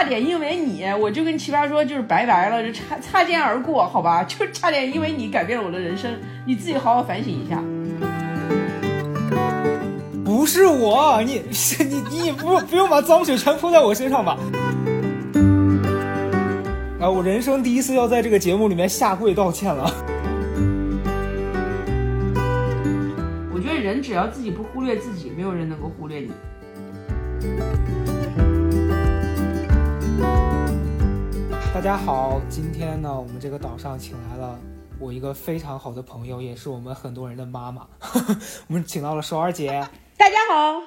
差点因为你，我就跟奇葩说就是拜拜了，就擦擦肩而过，好吧？就差点因为你改变了我的人生，你自己好好反省一下。不是我，你你你不不用把脏水全泼在我身上吧？啊，我人生第一次要在这个节目里面下跪道歉了。我觉得人只要自己不忽略自己，没有人能够忽略你。大家好，今天呢，我们这个岛上请来了我一个非常好的朋友，也是我们很多人的妈妈。我们请到了首尔姐。大家好，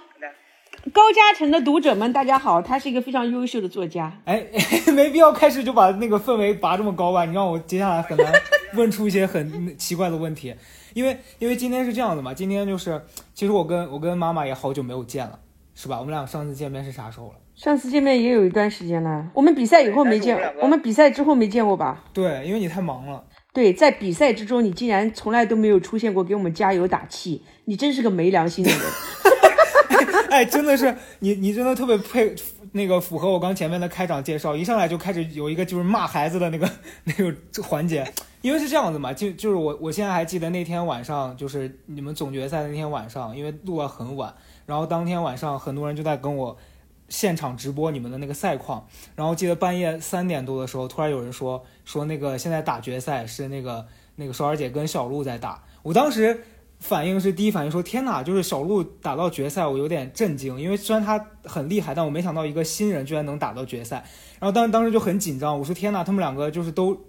高嘉诚的读者们，大家好，他是一个非常优秀的作家。哎，没必要开始就把那个氛围拔这么高吧？你让我接下来很难问出一些很奇怪的问题，因为因为今天是这样的嘛，今天就是其实我跟我跟妈妈也好久没有见了，是吧？我们俩上次见面是啥时候了？上次见面也有一段时间了，我们比赛以后没见，我们比赛之后没见过吧？对，因为你太忙了。对，在比赛之中，你竟然从来都没有出现过给我们加油打气，你真是个没良心的人。哎，真的是你，你真的特别配那个符合我刚前面的开场介绍，一上来就开始有一个就是骂孩子的那个 那个环节，因为是这样子嘛，就就是我我现在还记得那天晚上，就是你们总决赛那天晚上，因为录了很晚，然后当天晚上很多人就在跟我。现场直播你们的那个赛况，然后记得半夜三点多的时候，突然有人说说那个现在打决赛是那个那个双儿姐跟小鹿在打。我当时反应是第一反应说天哪，就是小鹿打到决赛，我有点震惊，因为虽然他很厉害，但我没想到一个新人居然能打到决赛。然后当当时就很紧张，我说天哪，他们两个就是都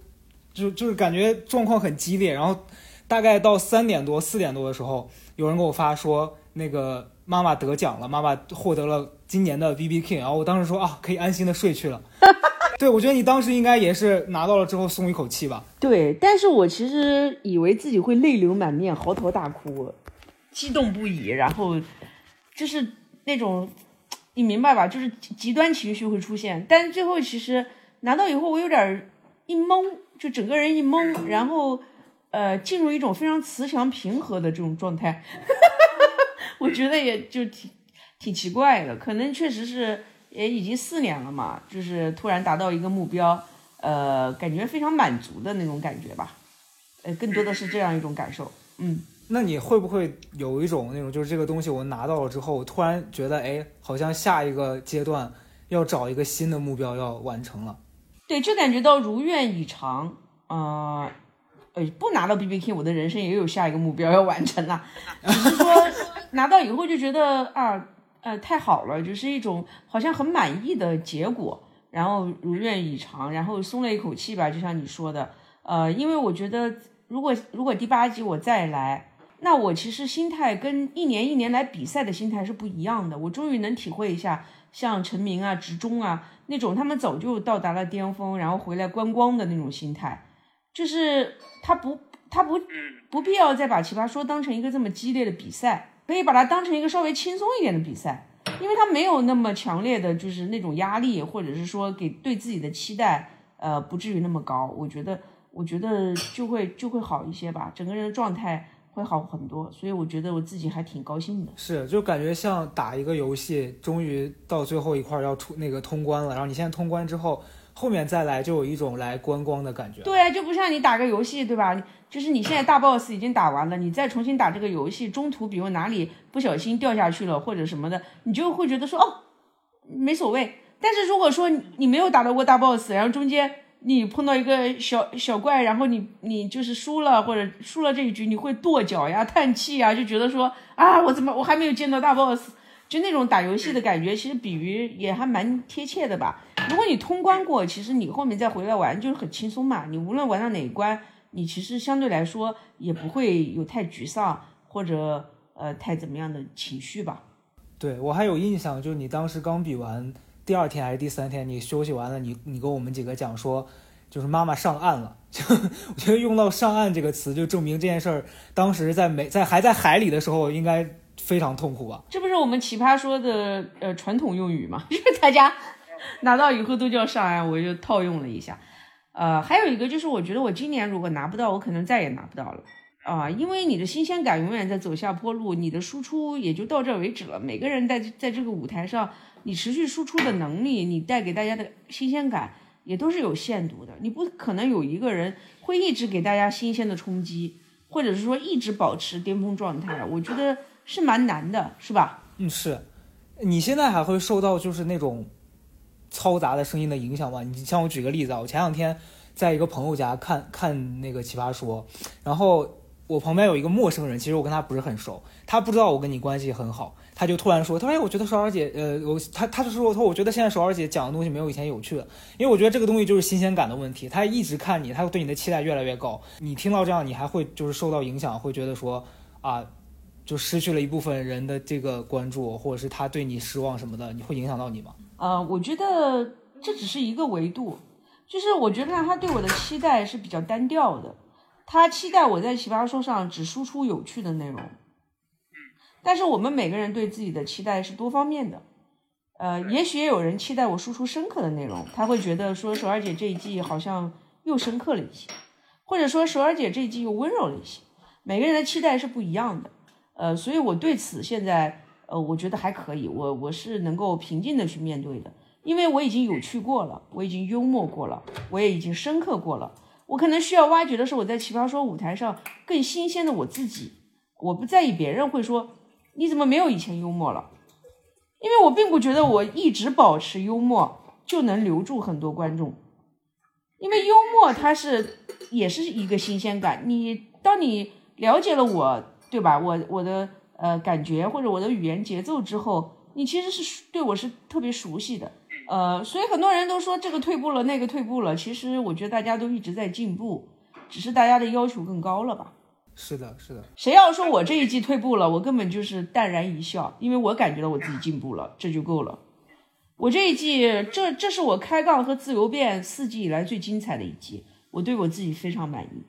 就就是感觉状况很激烈。然后大概到三点多四点多的时候，有人给我发说那个。妈妈得奖了，妈妈获得了今年的 B B King，然后我当时说啊，可以安心的睡去了。对，我觉得你当时应该也是拿到了之后松一口气吧。对，但是我其实以为自己会泪流满面、嚎啕大哭、激动不已，然后就是那种你明白吧，就是极端情绪会出现。但是最后其实拿到以后，我有点一懵，就整个人一懵，然后呃进入一种非常慈祥平和的这种状态。我觉得也就挺挺奇怪的，可能确实是也已经四年了嘛，就是突然达到一个目标，呃，感觉非常满足的那种感觉吧，呃，更多的是这样一种感受。嗯，那你会不会有一种那种，就是这个东西我拿到了之后，突然觉得，哎，好像下一个阶段要找一个新的目标要完成了？对，就感觉到如愿以偿，啊。呃，不拿到 B B K，我的人生也有下一个目标要完成了，只是说拿到以后就觉得啊，呃，太好了，就是一种好像很满意的结果，然后如愿以偿，然后松了一口气吧。就像你说的，呃，因为我觉得如果如果第八集我再来，那我其实心态跟一年一年来比赛的心态是不一样的。我终于能体会一下，像陈明啊、直中啊那种他们早就到达了巅峰，然后回来观光的那种心态。就是他不，他不，不必要再把奇葩说当成一个这么激烈的比赛，可以把它当成一个稍微轻松一点的比赛，因为它没有那么强烈的就是那种压力，或者是说给对自己的期待，呃，不至于那么高。我觉得，我觉得就会就会好一些吧，整个人的状态会好很多。所以我觉得我自己还挺高兴的。是，就感觉像打一个游戏，终于到最后一块要出那个通关了，然后你现在通关之后。后面再来就有一种来观光的感觉。对，就不像你打个游戏，对吧？就是你现在大 boss 已经打完了，你再重新打这个游戏，中途比如哪里不小心掉下去了或者什么的，你就会觉得说哦，没所谓。但是如果说你没有打到过大 boss，然后中间你碰到一个小小怪，然后你你就是输了或者输了这一局，你会跺脚呀、叹气呀，就觉得说啊，我怎么我还没有见到大 boss。就那种打游戏的感觉，其实比喻也还蛮贴切的吧。如果你通关过，其实你后面再回来玩就很轻松嘛。你无论玩到哪一关，你其实相对来说也不会有太沮丧或者呃太怎么样的情绪吧。对我还有印象，就是你当时刚比完第二天还是第三天，你休息完了，你你跟我们几个讲说，就是妈妈上岸了。就我觉得用到“上岸”这个词，就证明这件事儿当时在没在还在海里的时候应该。非常痛苦吧？这不是我们奇葩说的呃传统用语吗？就是大家拿到以后都叫上岸，我就套用了一下。呃，还有一个就是，我觉得我今年如果拿不到，我可能再也拿不到了。啊，因为你的新鲜感永远在走下坡路，你的输出也就到这为止了。每个人在在这个舞台上，你持续输出的能力，你带给大家的新鲜感也都是有限度的。你不可能有一个人会一直给大家新鲜的冲击，或者是说一直保持巅峰状态，我觉得是蛮难的，是吧？嗯，是。你现在还会受到就是那种嘈杂的声音的影响吗？你像我举个例子啊，我前两天在一个朋友家看看那个奇葩说，然后。我旁边有一个陌生人，其实我跟他不是很熟，他不知道我跟你关系很好，他就突然说：“他说哎，我觉得韶儿姐，呃，我他他就说，他说我觉得现在韶儿姐讲的东西没有以前有趣了，因为我觉得这个东西就是新鲜感的问题。他一直看你，他对你的期待越来越高。你听到这样，你还会就是受到影响，会觉得说啊，就失去了一部分人的这个关注，或者是他对你失望什么的，你会影响到你吗？呃，我觉得这只是一个维度，就是我觉得他对我的期待是比较单调的。他期待我在奇葩说上只输出有趣的内容，但是我们每个人对自己的期待是多方面的，呃，也许也有人期待我输出深刻的内容，他会觉得说首尔姐这一季好像又深刻了一些，或者说首尔姐这一季又温柔了一些，每个人的期待是不一样的，呃，所以我对此现在呃，我觉得还可以，我我是能够平静的去面对的，因为我已经有趣过了，我已经幽默过了，我也已经深刻过了。我可能需要挖掘的是我在奇葩说舞台上更新鲜的我自己，我不在意别人会说你怎么没有以前幽默了，因为我并不觉得我一直保持幽默就能留住很多观众，因为幽默它是也是一个新鲜感，你当你了解了我，对吧？我我的呃感觉或者我的语言节奏之后，你其实是对我是特别熟悉的。呃，所以很多人都说这个退步了，那个退步了。其实我觉得大家都一直在进步，只是大家的要求更高了吧？是的，是的。谁要说我这一季退步了，我根本就是淡然一笑，因为我感觉到我自己进步了，这就够了。我这一季，这这是我开杠和自由辩四季以来最精彩的一季，我对我自己非常满意。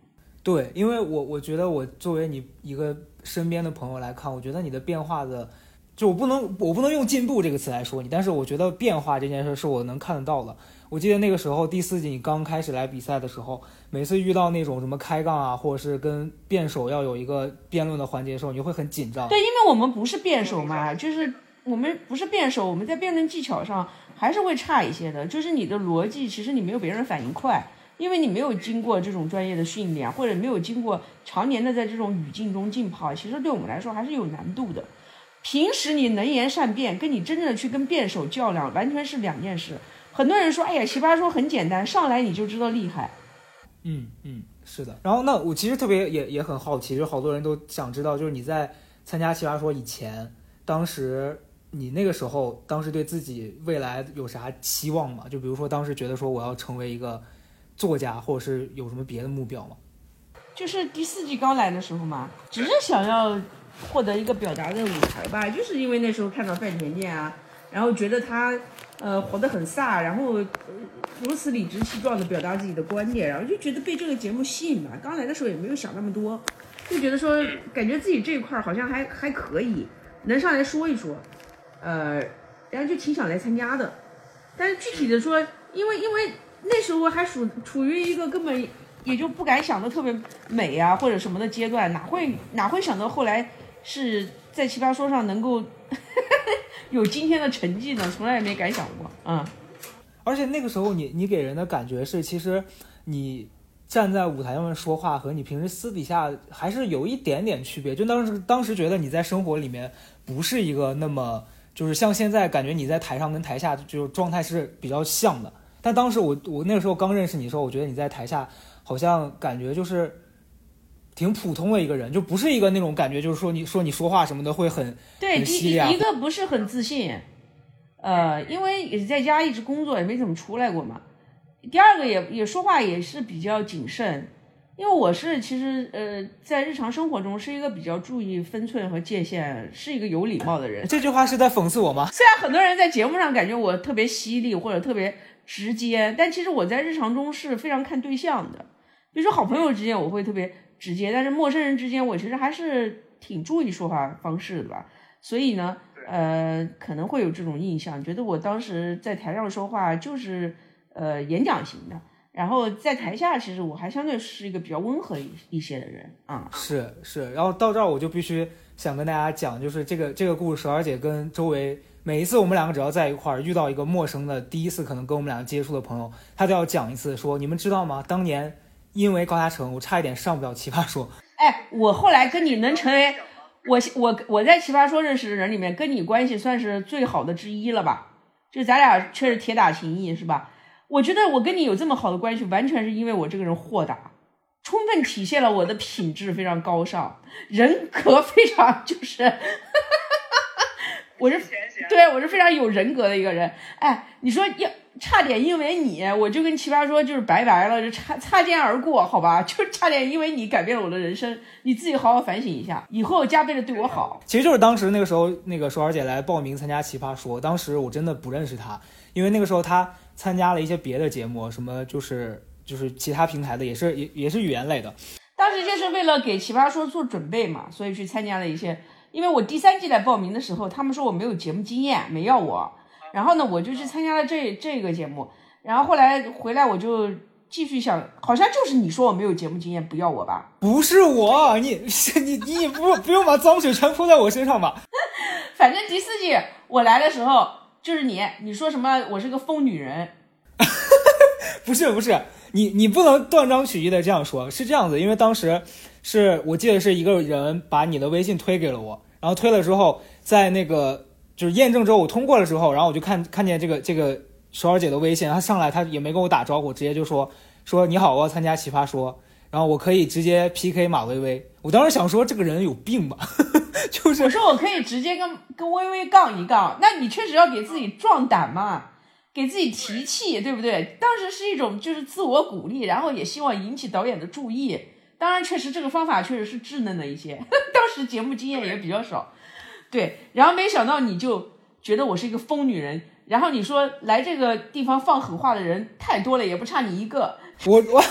对，因为我我觉得我作为你一个身边的朋友来看，我觉得你的变化的。就我不能，我不能用进步这个词来说你，但是我觉得变化这件事是我能看得到的。我记得那个时候第四季你刚开始来比赛的时候，每次遇到那种什么开杠啊，或者是跟辩手要有一个辩论的环节的时候，你会很紧张。对，因为我们不是辩手嘛，就是我们不是辩手，我们在辩论技巧上还是会差一些的。就是你的逻辑，其实你没有别人反应快，因为你没有经过这种专业的训练，或者没有经过常年的在这种语境中浸泡，其实对我们来说还是有难度的。平时你能言善辩，跟你真正的去跟辩手较量，完全是两件事。很多人说，哎呀，奇葩说很简单，上来你就知道厉害。嗯嗯，是的。然后那我其实特别也也很好奇，就好多人都想知道，就是你在参加奇葩说以前，当时你那个时候，当时对自己未来有啥期望吗？就比如说当时觉得说我要成为一个作家，或者是有什么别的目标吗？就是第四季刚来的时候嘛，只是想要。获得一个表达的舞台吧，就是因为那时候看到范甜甜啊，然后觉得她，呃，活得很飒，然后如此理直气壮的表达自己的观点，然后就觉得被这个节目吸引吧。刚来的时候也没有想那么多，就觉得说，感觉自己这一块好像还还可以，能上来说一说，呃，然后就挺想来参加的。但是具体的说，因为因为那时候还属处于一个根本也就不敢想的特别美啊或者什么的阶段，哪会哪会想到后来。是在奇葩说上能够 有今天的成绩呢，从来也没敢想过，嗯。而且那个时候，你你给人的感觉是，其实你站在舞台上面说话和你平时私底下还是有一点点区别。就当时当时觉得你在生活里面不是一个那么，就是像现在感觉你在台上跟台下就状态是比较像的。但当时我我那个时候刚认识你的时候，我觉得你在台下好像感觉就是。挺普通的一个人，就不是一个那种感觉，就是说你说你说话什么的会很对，一一个不是很自信，呃，因为也是在家一直工作，也没怎么出来过嘛。第二个也也说话也是比较谨慎，因为我是其实呃在日常生活中是一个比较注意分寸和界限，是一个有礼貌的人。这句话是在讽刺我吗？虽然很多人在节目上感觉我特别犀利或者特别直接，但其实我在日常中是非常看对象的。比如说好朋友之间，我会特别。直接，但是陌生人之间，我其实还是挺注意说话方式的吧。所以呢，呃，可能会有这种印象，觉得我当时在台上说话就是呃演讲型的。然后在台下，其实我还相对是一个比较温和一一些的人啊。是是，然后到这儿我就必须想跟大家讲，就是这个这个故事，而且跟周围每一次我们两个只要在一块儿遇到一个陌生的，第一次可能跟我们两个接触的朋友，他都要讲一次，说你们知道吗？当年因为高嘉诚，我差一点上不了奇葩说。哎，我后来跟你能成为我我我在奇葩说认识的人里面，跟你关系算是最好的之一了吧？就咱俩确实铁打情谊，是吧？我觉得我跟你有这么好的关系，完全是因为我这个人豁达，充分体现了我的品质非常高尚，人格非常就是，我是对我是非常有人格的一个人。哎，你说要差点因为你，我就跟奇葩说就是拜拜了，就擦擦肩而过，好吧？就差点因为你改变了我的人生，你自己好好反省一下，以后加倍的对我好。其实就是当时那个时候，那个舒儿姐来报名参加奇葩说，当时我真的不认识她，因为那个时候她。参加了一些别的节目，什么就是就是其他平台的，也是也也是语言类的。当时就是为了给奇葩说做准备嘛，所以去参加了一些。因为我第三季来报名的时候，他们说我没有节目经验，没要我。然后呢，我就去参加了这这个节目。然后后来回来，我就继续想，好像就是你说我没有节目经验，不要我吧？不是我，你你你也不不用把脏水全泼在我身上吧？反正第四季我来的时候。就是你，你说什么？我是个疯女人，不是不是，你你不能断章取义的这样说，是这样子，因为当时是我记得是一个人把你的微信推给了我，然后推了之后，在那个就是验证之后我通过了之后，然后我就看看见这个这个首尔姐的微信，她上来她也没跟我打招呼，直接就说说你好，我要参加奇葩说。然后我可以直接 PK 马薇薇，我当时想说这个人有病吧，就是我说我可以直接跟跟薇薇杠一杠，那你确实要给自己壮胆嘛，给自己提气，对不对？当时是一种就是自我鼓励，然后也希望引起导演的注意。当然，确实这个方法确实是稚嫩了一些，当时节目经验也比较少，对。然后没想到你就觉得我是一个疯女人，然后你说来这个地方放狠话的人太多了，也不差你一个。我我。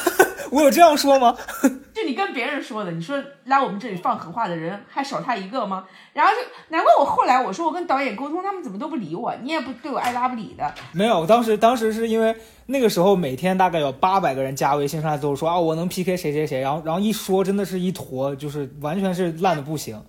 我有这样说吗？就你跟别人说的，你说来我们这里放狠话的人还少他一个吗？然后就难怪我后来我说我跟导演沟通，他们怎么都不理我，你也不对我爱答不理的。没有，当时当时是因为那个时候每天大概有八百个人加微信上来都说啊我能 PK 谁谁谁，然后然后一说真的是一坨，就是完全是烂的不行。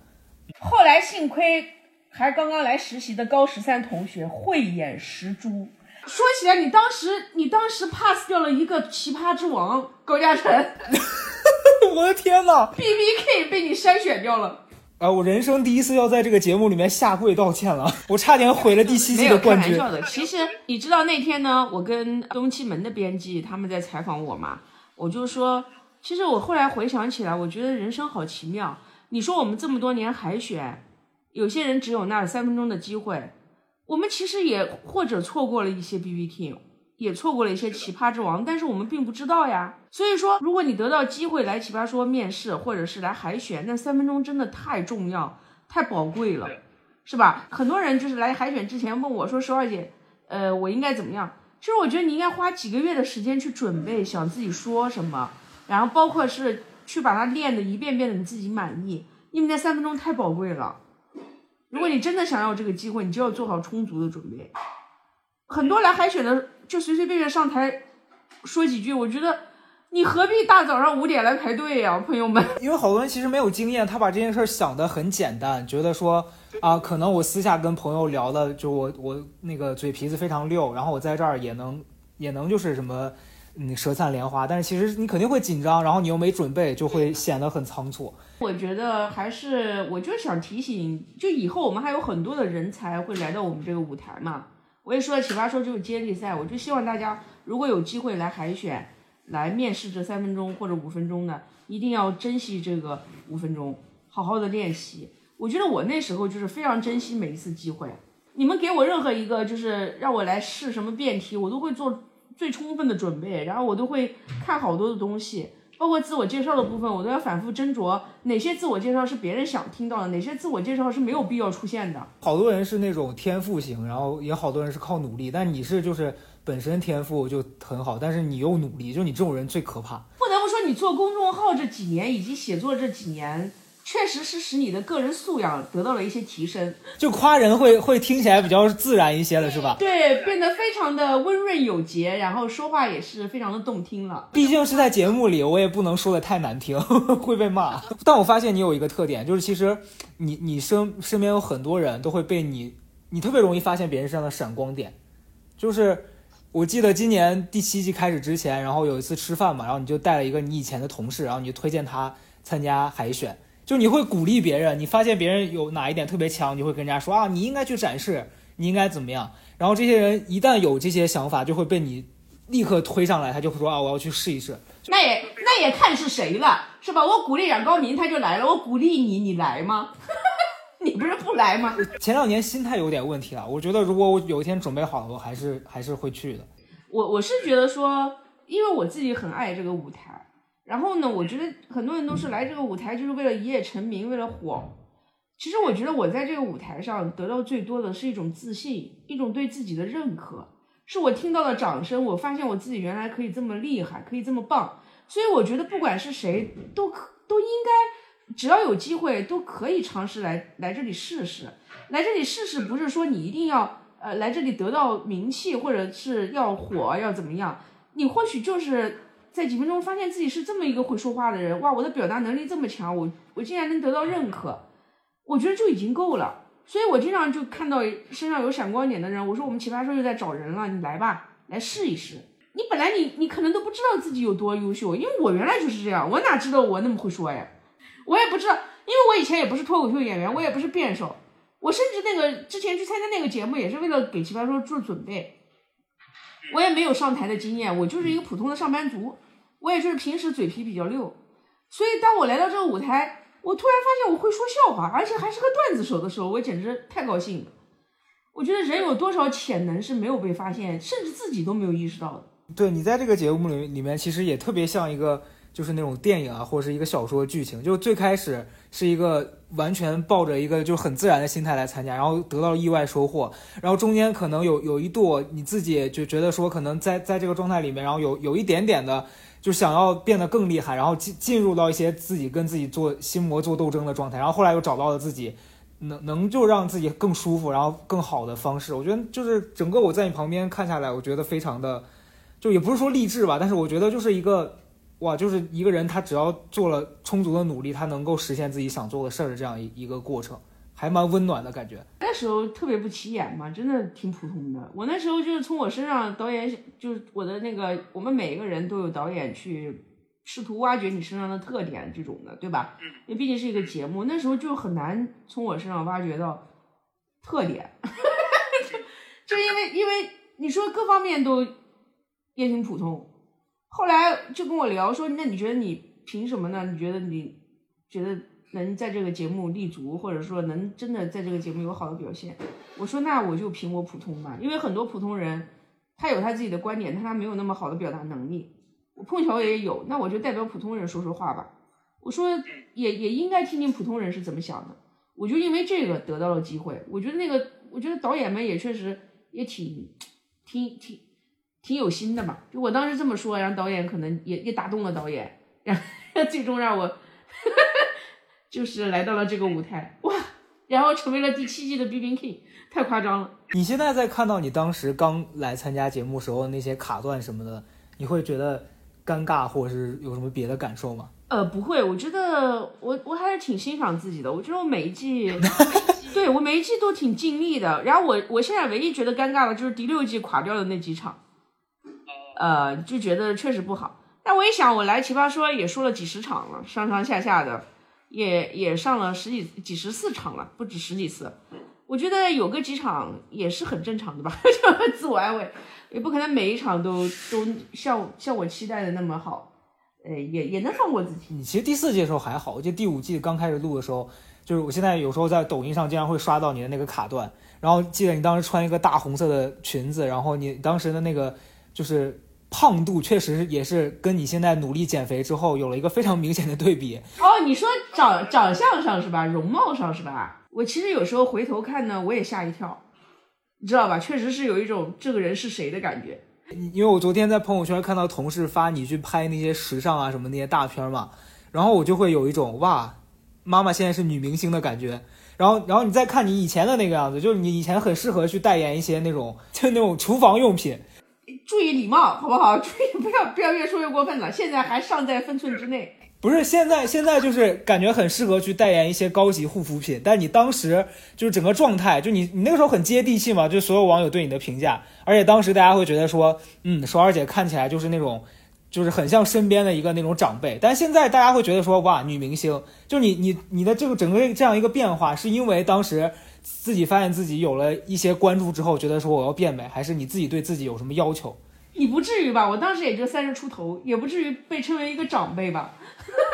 后来幸亏还是刚刚来实习的高十三同学慧眼识珠。说起来，你当时你当时 pass 掉了一个奇葩之王高嘉诚，我的天呐 b B K 被你筛选掉了。啊，我人生第一次要在这个节目里面下跪道歉了，我差点毁了第七季的冠军。开玩笑的，其实你知道那天呢，我跟东七门的编辑他们在采访我嘛，我就说，其实我后来回想起来，我觉得人生好奇妙。你说我们这么多年海选，有些人只有那三分钟的机会。我们其实也或者错过了一些 B B King，也错过了一些奇葩之王，但是我们并不知道呀。所以说，如果你得到机会来奇葩说面试，或者是来海选，那三分钟真的太重要、太宝贵了，是吧？很多人就是来海选之前问我说：“十二姐，呃，我应该怎么样？”其实我觉得你应该花几个月的时间去准备，想自己说什么，然后包括是去把它练的一遍遍的你自己满意，因为那三分钟太宝贵了。如果你真的想要这个机会，你就要做好充足的准备。很多来海选的就随随便便上台说几句，我觉得你何必大早上五点来排队呀，朋友们？因为好多人其实没有经验，他把这件事想得很简单，觉得说啊，可能我私下跟朋友聊的，就我我那个嘴皮子非常溜，然后我在这儿也能也能就是什么。你舌灿莲花，但是其实你肯定会紧张，然后你又没准备，就会显得很仓促。我觉得还是，我就想提醒，就以后我们还有很多的人才会来到我们这个舞台嘛。我也说了，奇葩说就是接力赛，我就希望大家如果有机会来海选、来面试这三分钟或者五分钟的，一定要珍惜这个五分钟，好好的练习。我觉得我那时候就是非常珍惜每一次机会。你们给我任何一个就是让我来试什么辩题，我都会做。最充分的准备，然后我都会看好多的东西，包括自我介绍的部分，我都要反复斟酌哪些自我介绍是别人想听到的，哪些自我介绍是没有必要出现的。好多人是那种天赋型，然后也好多人是靠努力，但你是就是本身天赋就很好，但是你又努力，就你这种人最可怕。不得不说，你做公众号这几年以及写作这几年，确实是使你的个人素养得到了一些提升，就夸人会会听起来比较自然一些了，是吧？对，变得非常的温润有节，然后说话也是非常的动听了。毕竟是在节目里，我也不能说的太难听，会被骂。但我发现你有一个特点，就是其实你你身身边有很多人都会被你，你特别容易发现别人身上的闪光点。就是我记得今年第七季开始之前，然后有一次吃饭嘛，然后你就带了一个你以前的同事，然后你就推荐他参加海选。就你会鼓励别人，你发现别人有哪一点特别强，你会跟人家说啊，你应该去展示，你应该怎么样。然后这些人一旦有这些想法，就会被你立刻推上来，他就会说啊，我要去试一试。那也那也看是谁了，是吧？我鼓励冉高明，他就来了；我鼓励你，你来吗？你不是不来吗？前两年心态有点问题了，我觉得如果我有一天准备好了，我还是还是会去的。我我是觉得说，因为我自己很爱这个舞台。然后呢，我觉得很多人都是来这个舞台就是为了一夜成名，为了火。其实我觉得我在这个舞台上得到最多的是一种自信，一种对自己的认可，是我听到了掌声，我发现我自己原来可以这么厉害，可以这么棒。所以我觉得不管是谁都可都应该，只要有机会都可以尝试来来这里试试。来这里试试不是说你一定要呃来这里得到名气或者是要火要怎么样，你或许就是。在几分钟发现自己是这么一个会说话的人，哇，我的表达能力这么强，我我竟然能得到认可，我觉得就已经够了。所以我经常就看到身上有闪光点的人，我说我们奇葩说又在找人了，你来吧，来试一试。你本来你你可能都不知道自己有多优秀，因为我原来就是这样，我哪知道我那么会说呀？我也不知道，因为我以前也不是脱口秀演员，我也不是辩手，我甚至那个之前去参加那个节目也是为了给奇葩说做准备，我也没有上台的经验，我就是一个普通的上班族。我也就是平时嘴皮比较溜，所以当我来到这个舞台，我突然发现我会说笑话，而且还是个段子手的时候，我简直太高兴了。我觉得人有多少潜能是没有被发现，甚至自己都没有意识到的。对你在这个节目里里面，其实也特别像一个就是那种电影啊，或者是一个小说剧情。就最开始是一个完全抱着一个就很自然的心态来参加，然后得到意外收获，然后中间可能有有一度你自己就觉得说，可能在在这个状态里面，然后有有一点点的。就想要变得更厉害，然后进进入到一些自己跟自己做心魔做斗争的状态，然后后来又找到了自己能能就让自己更舒服，然后更好的方式。我觉得就是整个我在你旁边看下来，我觉得非常的，就也不是说励志吧，但是我觉得就是一个哇，就是一个人他只要做了充足的努力，他能够实现自己想做的事儿的这样一一个过程。还蛮温暖的感觉。那时候特别不起眼嘛，真的挺普通的。我那时候就是从我身上，导演就是我的那个，我们每一个人都有导演去试图挖掘你身上的特点这种的，对吧？因为毕竟是一个节目，那时候就很难从我身上挖掘到特点，就因为因为你说各方面都也挺普通。后来就跟我聊说，那你觉得你凭什么呢？你觉得你觉得？能在这个节目立足，或者说能真的在这个节目有好的表现，我说那我就凭我普通嘛，因为很多普通人他有他自己的观点，但他没有那么好的表达能力。我碰巧也有，那我就代表普通人说说话吧。我说也也应该听听普通人是怎么想的。我就因为这个得到了机会。我觉得那个，我觉得导演们也确实也挺挺挺挺有心的嘛。就我当时这么说，然后导演可能也也打动了导演，然后 最终让我。就是来到了这个舞台哇，然后成为了第七季的 B B King，太夸张了。你现在在看到你当时刚来参加节目时候那些卡段什么的，你会觉得尴尬，或者是有什么别的感受吗？呃，不会，我觉得我我还是挺欣赏自己的。我觉得我每一季，对我每一季都挺尽力的。然后我我现在唯一觉得尴尬的就是第六季垮掉的那几场，呃，就觉得确实不好。但我一想，我来奇葩说也说了几十场了，上上下下的。也也上了十几几十四场了，不止十几次。我觉得有个几场也是很正常的吧，就自我安慰，也不可能每一场都都像像我期待的那么好。呃，也也能放过自己。你其实第四季的时候还好，我记得第五季刚开始录的时候，就是我现在有时候在抖音上经常会刷到你的那个卡段，然后记得你当时穿一个大红色的裙子，然后你当时的那个就是。胖度确实也是跟你现在努力减肥之后有了一个非常明显的对比哦。你说长长相上是吧？容貌上是吧？我其实有时候回头看呢，我也吓一跳，你知道吧？确实是有一种这个人是谁的感觉。因为我昨天在朋友圈看到同事发你去拍那些时尚啊什么那些大片嘛，然后我就会有一种哇，妈妈现在是女明星的感觉。然后，然后你再看你以前的那个样子，就是你以前很适合去代言一些那种，就那种厨房用品。注意礼貌，好不好？注意不要不要越说越过分了。现在还尚在分寸之内。不是现在，现在就是感觉很适合去代言一些高级护肤品。但你当时就是整个状态，就你你那个时候很接地气嘛，就所有网友对你的评价，而且当时大家会觉得说，嗯，首尔姐看起来就是那种。就是很像身边的一个那种长辈，但现在大家会觉得说哇，女明星，就你你你的这个整个这样一个变化，是因为当时自己发现自己有了一些关注之后，觉得说我要变美，还是你自己对自己有什么要求？你不至于吧？我当时也就三十出头，也不至于被称为一个长辈吧？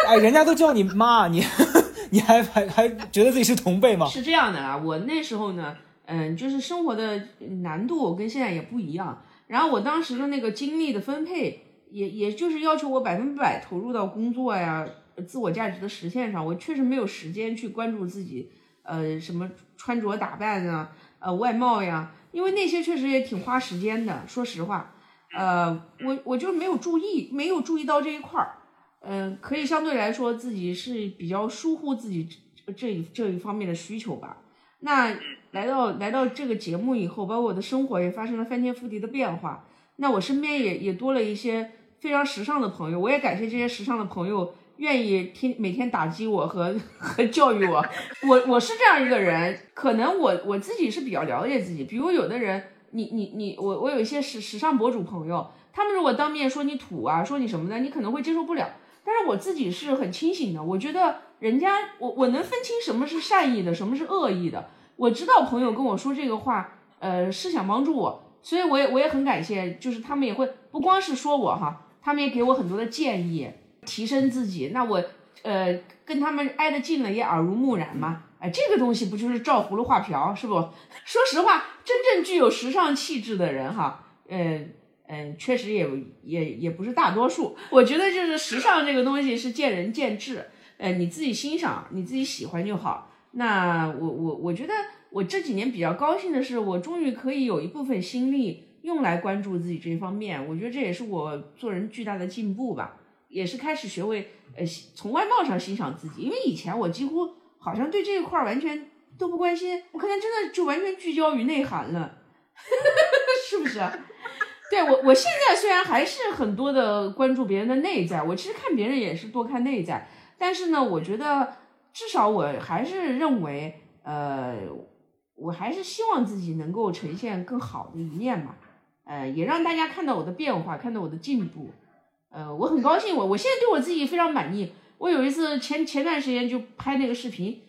哎，人家都叫你妈，你 你还还还觉得自己是同辈吗？是这样的啊，我那时候呢，嗯，就是生活的难度跟现在也不一样，然后我当时的那个精力的分配。也也就是要求我百分百投入到工作呀、自我价值的实现上，我确实没有时间去关注自己，呃，什么穿着打扮啊，呃，外貌呀，因为那些确实也挺花时间的。说实话，呃，我我就没有注意，没有注意到这一块儿，嗯，可以相对来说自己是比较疏忽自己这一这一方面的需求吧。那来到来到这个节目以后，包括我的生活也发生了翻天覆地的变化，那我身边也也多了一些。非常时尚的朋友，我也感谢这些时尚的朋友愿意听每天打击我和和教育我。我我是这样一个人，可能我我自己是比较了解自己。比如有的人，你你你，我我有一些时时尚博主朋友，他们如果当面说你土啊，说你什么的，你可能会接受不了。但是我自己是很清醒的，我觉得人家我我能分清什么是善意的，什么是恶意的。我知道朋友跟我说这个话，呃，是想帮助我，所以我也我也很感谢，就是他们也会不光是说我哈。他们也给我很多的建议，提升自己。那我，呃，跟他们挨得近了，也耳濡目染嘛。哎，这个东西不就是照葫芦画瓢，是不？说实话，真正具有时尚气质的人，哈，嗯嗯，确实也也也不是大多数。我觉得就是时尚这个东西是见仁见智，呃，你自己欣赏，你自己喜欢就好。那我我我觉得我这几年比较高兴的是，我终于可以有一部分心力。用来关注自己这方面，我觉得这也是我做人巨大的进步吧，也是开始学会呃从外貌上欣赏自己，因为以前我几乎好像对这一块完全都不关心，我可能真的就完全聚焦于内涵了，是不是？对我我现在虽然还是很多的关注别人的内在，我其实看别人也是多看内在，但是呢，我觉得至少我还是认为，呃，我还是希望自己能够呈现更好的一面嘛。呃，也让大家看到我的变化，看到我的进步，呃，我很高兴，我我现在对我自己非常满意。我有一次前前段时间就拍那个视频，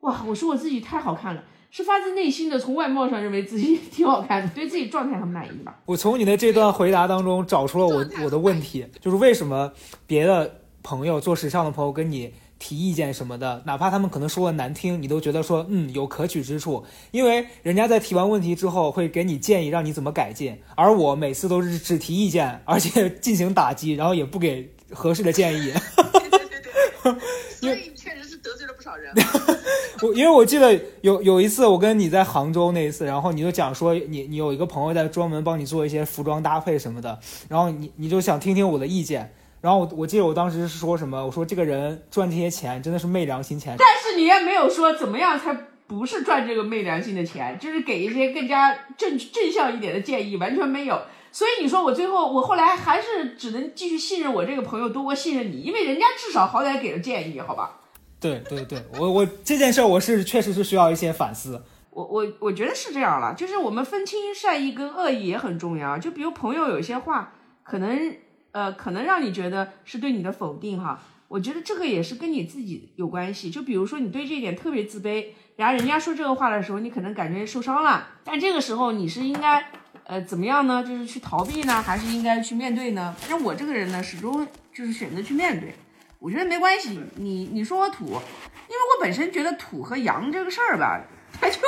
哇，我说我自己太好看了，是发自内心的从外貌上认为自己 挺好看的，对自己状态很满意吧。我从你的这段回答当中找出了我我的问题，就是为什么别的朋友做时尚的朋友跟你。提意见什么的，哪怕他们可能说的难听，你都觉得说嗯有可取之处，因为人家在提完问题之后会给你建议，让你怎么改进。而我每次都是只提意见，而且进行打击，然后也不给合适的建议。对对对对，所以确实是得罪了不少人。我因为我记得有有一次我跟你在杭州那一次，然后你就讲说你你有一个朋友在专门帮你做一些服装搭配什么的，然后你你就想听听我的意见。然后我我记得我当时是说什么？我说这个人赚这些钱真的是昧良心钱。但是你也没有说怎么样才不是赚这个昧良心的钱，就是给一些更加正正向一点的建议，完全没有。所以你说我最后我后来还是只能继续信任我这个朋友多过信任你，因为人家至少好歹给了建议，好吧？对对对，我我这件事我是确实是需要一些反思。我我我觉得是这样了，就是我们分清善意跟恶意也很重要。就比如朋友有些话可能。呃，可能让你觉得是对你的否定哈，我觉得这个也是跟你自己有关系。就比如说你对这一点特别自卑，然后人家说这个话的时候，你可能感觉受伤了，但这个时候你是应该呃怎么样呢？就是去逃避呢，还是应该去面对呢？反正我这个人呢，始终就是选择去面对。我觉得没关系，你你说我土，因为我本身觉得土和洋这个事儿吧，它就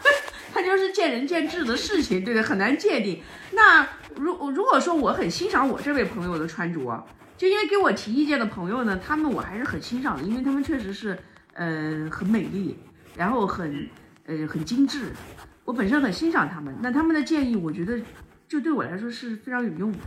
它就是见仁见智的事情，对的，很难界定。那。如如果说我很欣赏我这位朋友的穿着，就因为给我提意见的朋友呢，他们我还是很欣赏的，因为他们确实是，呃，很美丽，然后很，呃，很精致，我本身很欣赏他们。那他们的建议，我觉得就对我来说是非常有用的。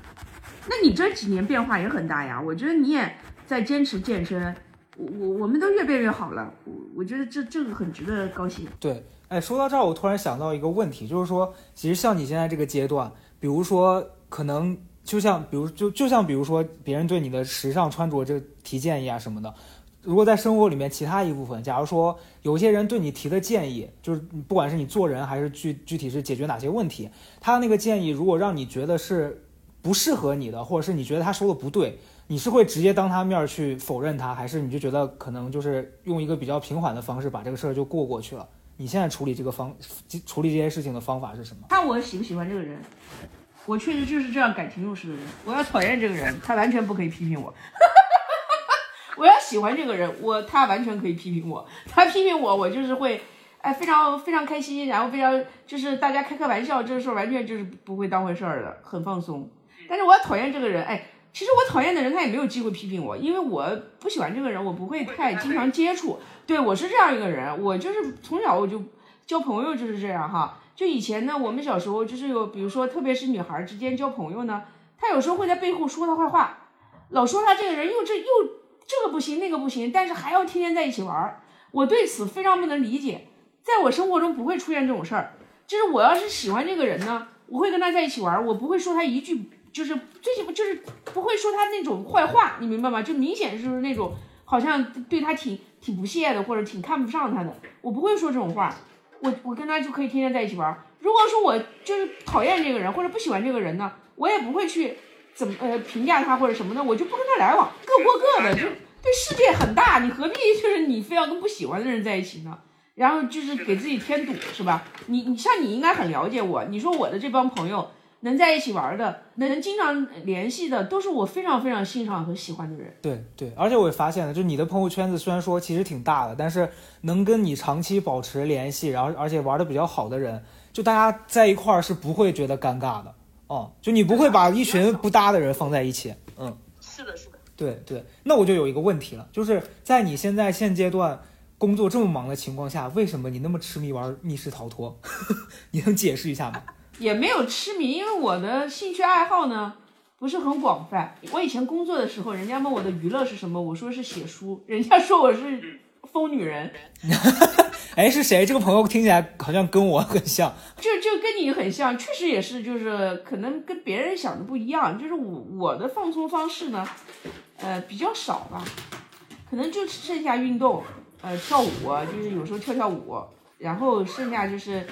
那你这几年变化也很大呀，我觉得你也在坚持健身，我我我们都越变越好了，我我觉得这这个很值得高兴。对，哎，说到这儿，我突然想到一个问题，就是说，其实像你现在这个阶段，比如说，可能就像，比如就就像比如说，别人对你的时尚穿着这提建议啊什么的，如果在生活里面其他一部分，假如说有些人对你提的建议，就是不管是你做人还是具具体是解决哪些问题，他那个建议如果让你觉得是不适合你的，或者是你觉得他说的不对，你是会直接当他面去否认他，还是你就觉得可能就是用一个比较平缓的方式把这个事儿就过过去了？你现在处理这个方处理这些事情的方法是什么？看我喜不喜欢这个人，我确实就是这样感情用事的人。我要讨厌这个人，他完全不可以批评我。我要喜欢这个人，我他完全可以批评我。他批评我，我就是会，哎，非常非常开心，然后非常就是大家开开玩笑，这个事儿完全就是不会当回事儿的，很放松。但是我要讨厌这个人，哎，其实我讨厌的人他也没有机会批评我，因为我不喜欢这个人，我不会太经常接触。对我是这样一个人，我就是从小我就交朋友就是这样哈。就以前呢，我们小时候就是有，比如说特别是女孩之间交朋友呢，他有时候会在背后说他坏话，老说他这个人又这又这个不行那个不行，但是还要天天在一起玩儿。我对此非常不能理解，在我生活中不会出现这种事儿。就是我要是喜欢这个人呢，我会跟他在一起玩儿，我不会说他一句，就是最起码就是不会说他那种坏话，你明白吗？就明显是那种好像对他挺挺不屑的，或者挺看不上他的，我不会说这种话。我我跟他就可以天天在一起玩儿。如果说我就是讨厌这个人或者不喜欢这个人呢，我也不会去怎么呃评价他或者什么的，我就不跟他来往，各过各的。就对世界很大，你何必 就是你非要跟不喜欢的人在一起呢？然后就是给自己添堵，是吧？你你像你应该很了解我，你说我的这帮朋友能在一起玩的，能经常联系的，都是我非常非常欣赏和喜欢的人。对对，而且我也发现了，就你的朋友圈子虽然说其实挺大的，但是能跟你长期保持联系，然后而且玩的比较好的人，就大家在一块儿是不会觉得尴尬的哦，就你不会把一群不搭的人放在一起，嗯，是的，是的。对对，那我就有一个问题了，就是在你现在现阶段工作这么忙的情况下，为什么你那么痴迷玩密室逃脱？你能解释一下吗？也没有痴迷，因为我的兴趣爱好呢不是很广泛。我以前工作的时候，人家问我的娱乐是什么，我说是写书，人家说我是疯女人，哎，是谁？这个朋友听起来好像跟我很像。就就跟你很像，确实也是，就是可能跟别人想的不一样。就是我我的放松方式呢，呃，比较少吧，可能就剩下运动，呃，跳舞，就是有时候跳跳舞，然后剩下就是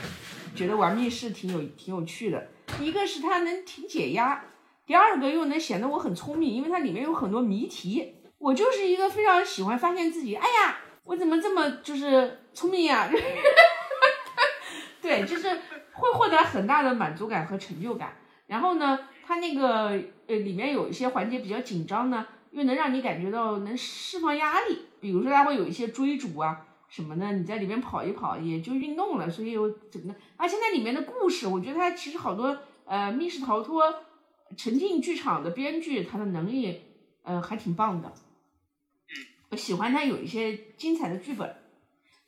觉得玩密室挺有挺有趣的。一个是它能挺解压，第二个又能显得我很聪明，因为它里面有很多谜题。我就是一个非常喜欢发现自己，哎呀，我怎么这么就是聪明呀？对，就是会获得很大的满足感和成就感。然后呢，它那个呃里面有一些环节比较紧张呢，又能让你感觉到能释放压力。比如说它会有一些追逐啊什么呢，你在里面跑一跑也就运动了，所以我整个？而且那里面的故事，我觉得它其实好多呃密室逃脱沉浸剧场的编剧，他的能力呃还挺棒的。我喜欢他有一些精彩的剧本，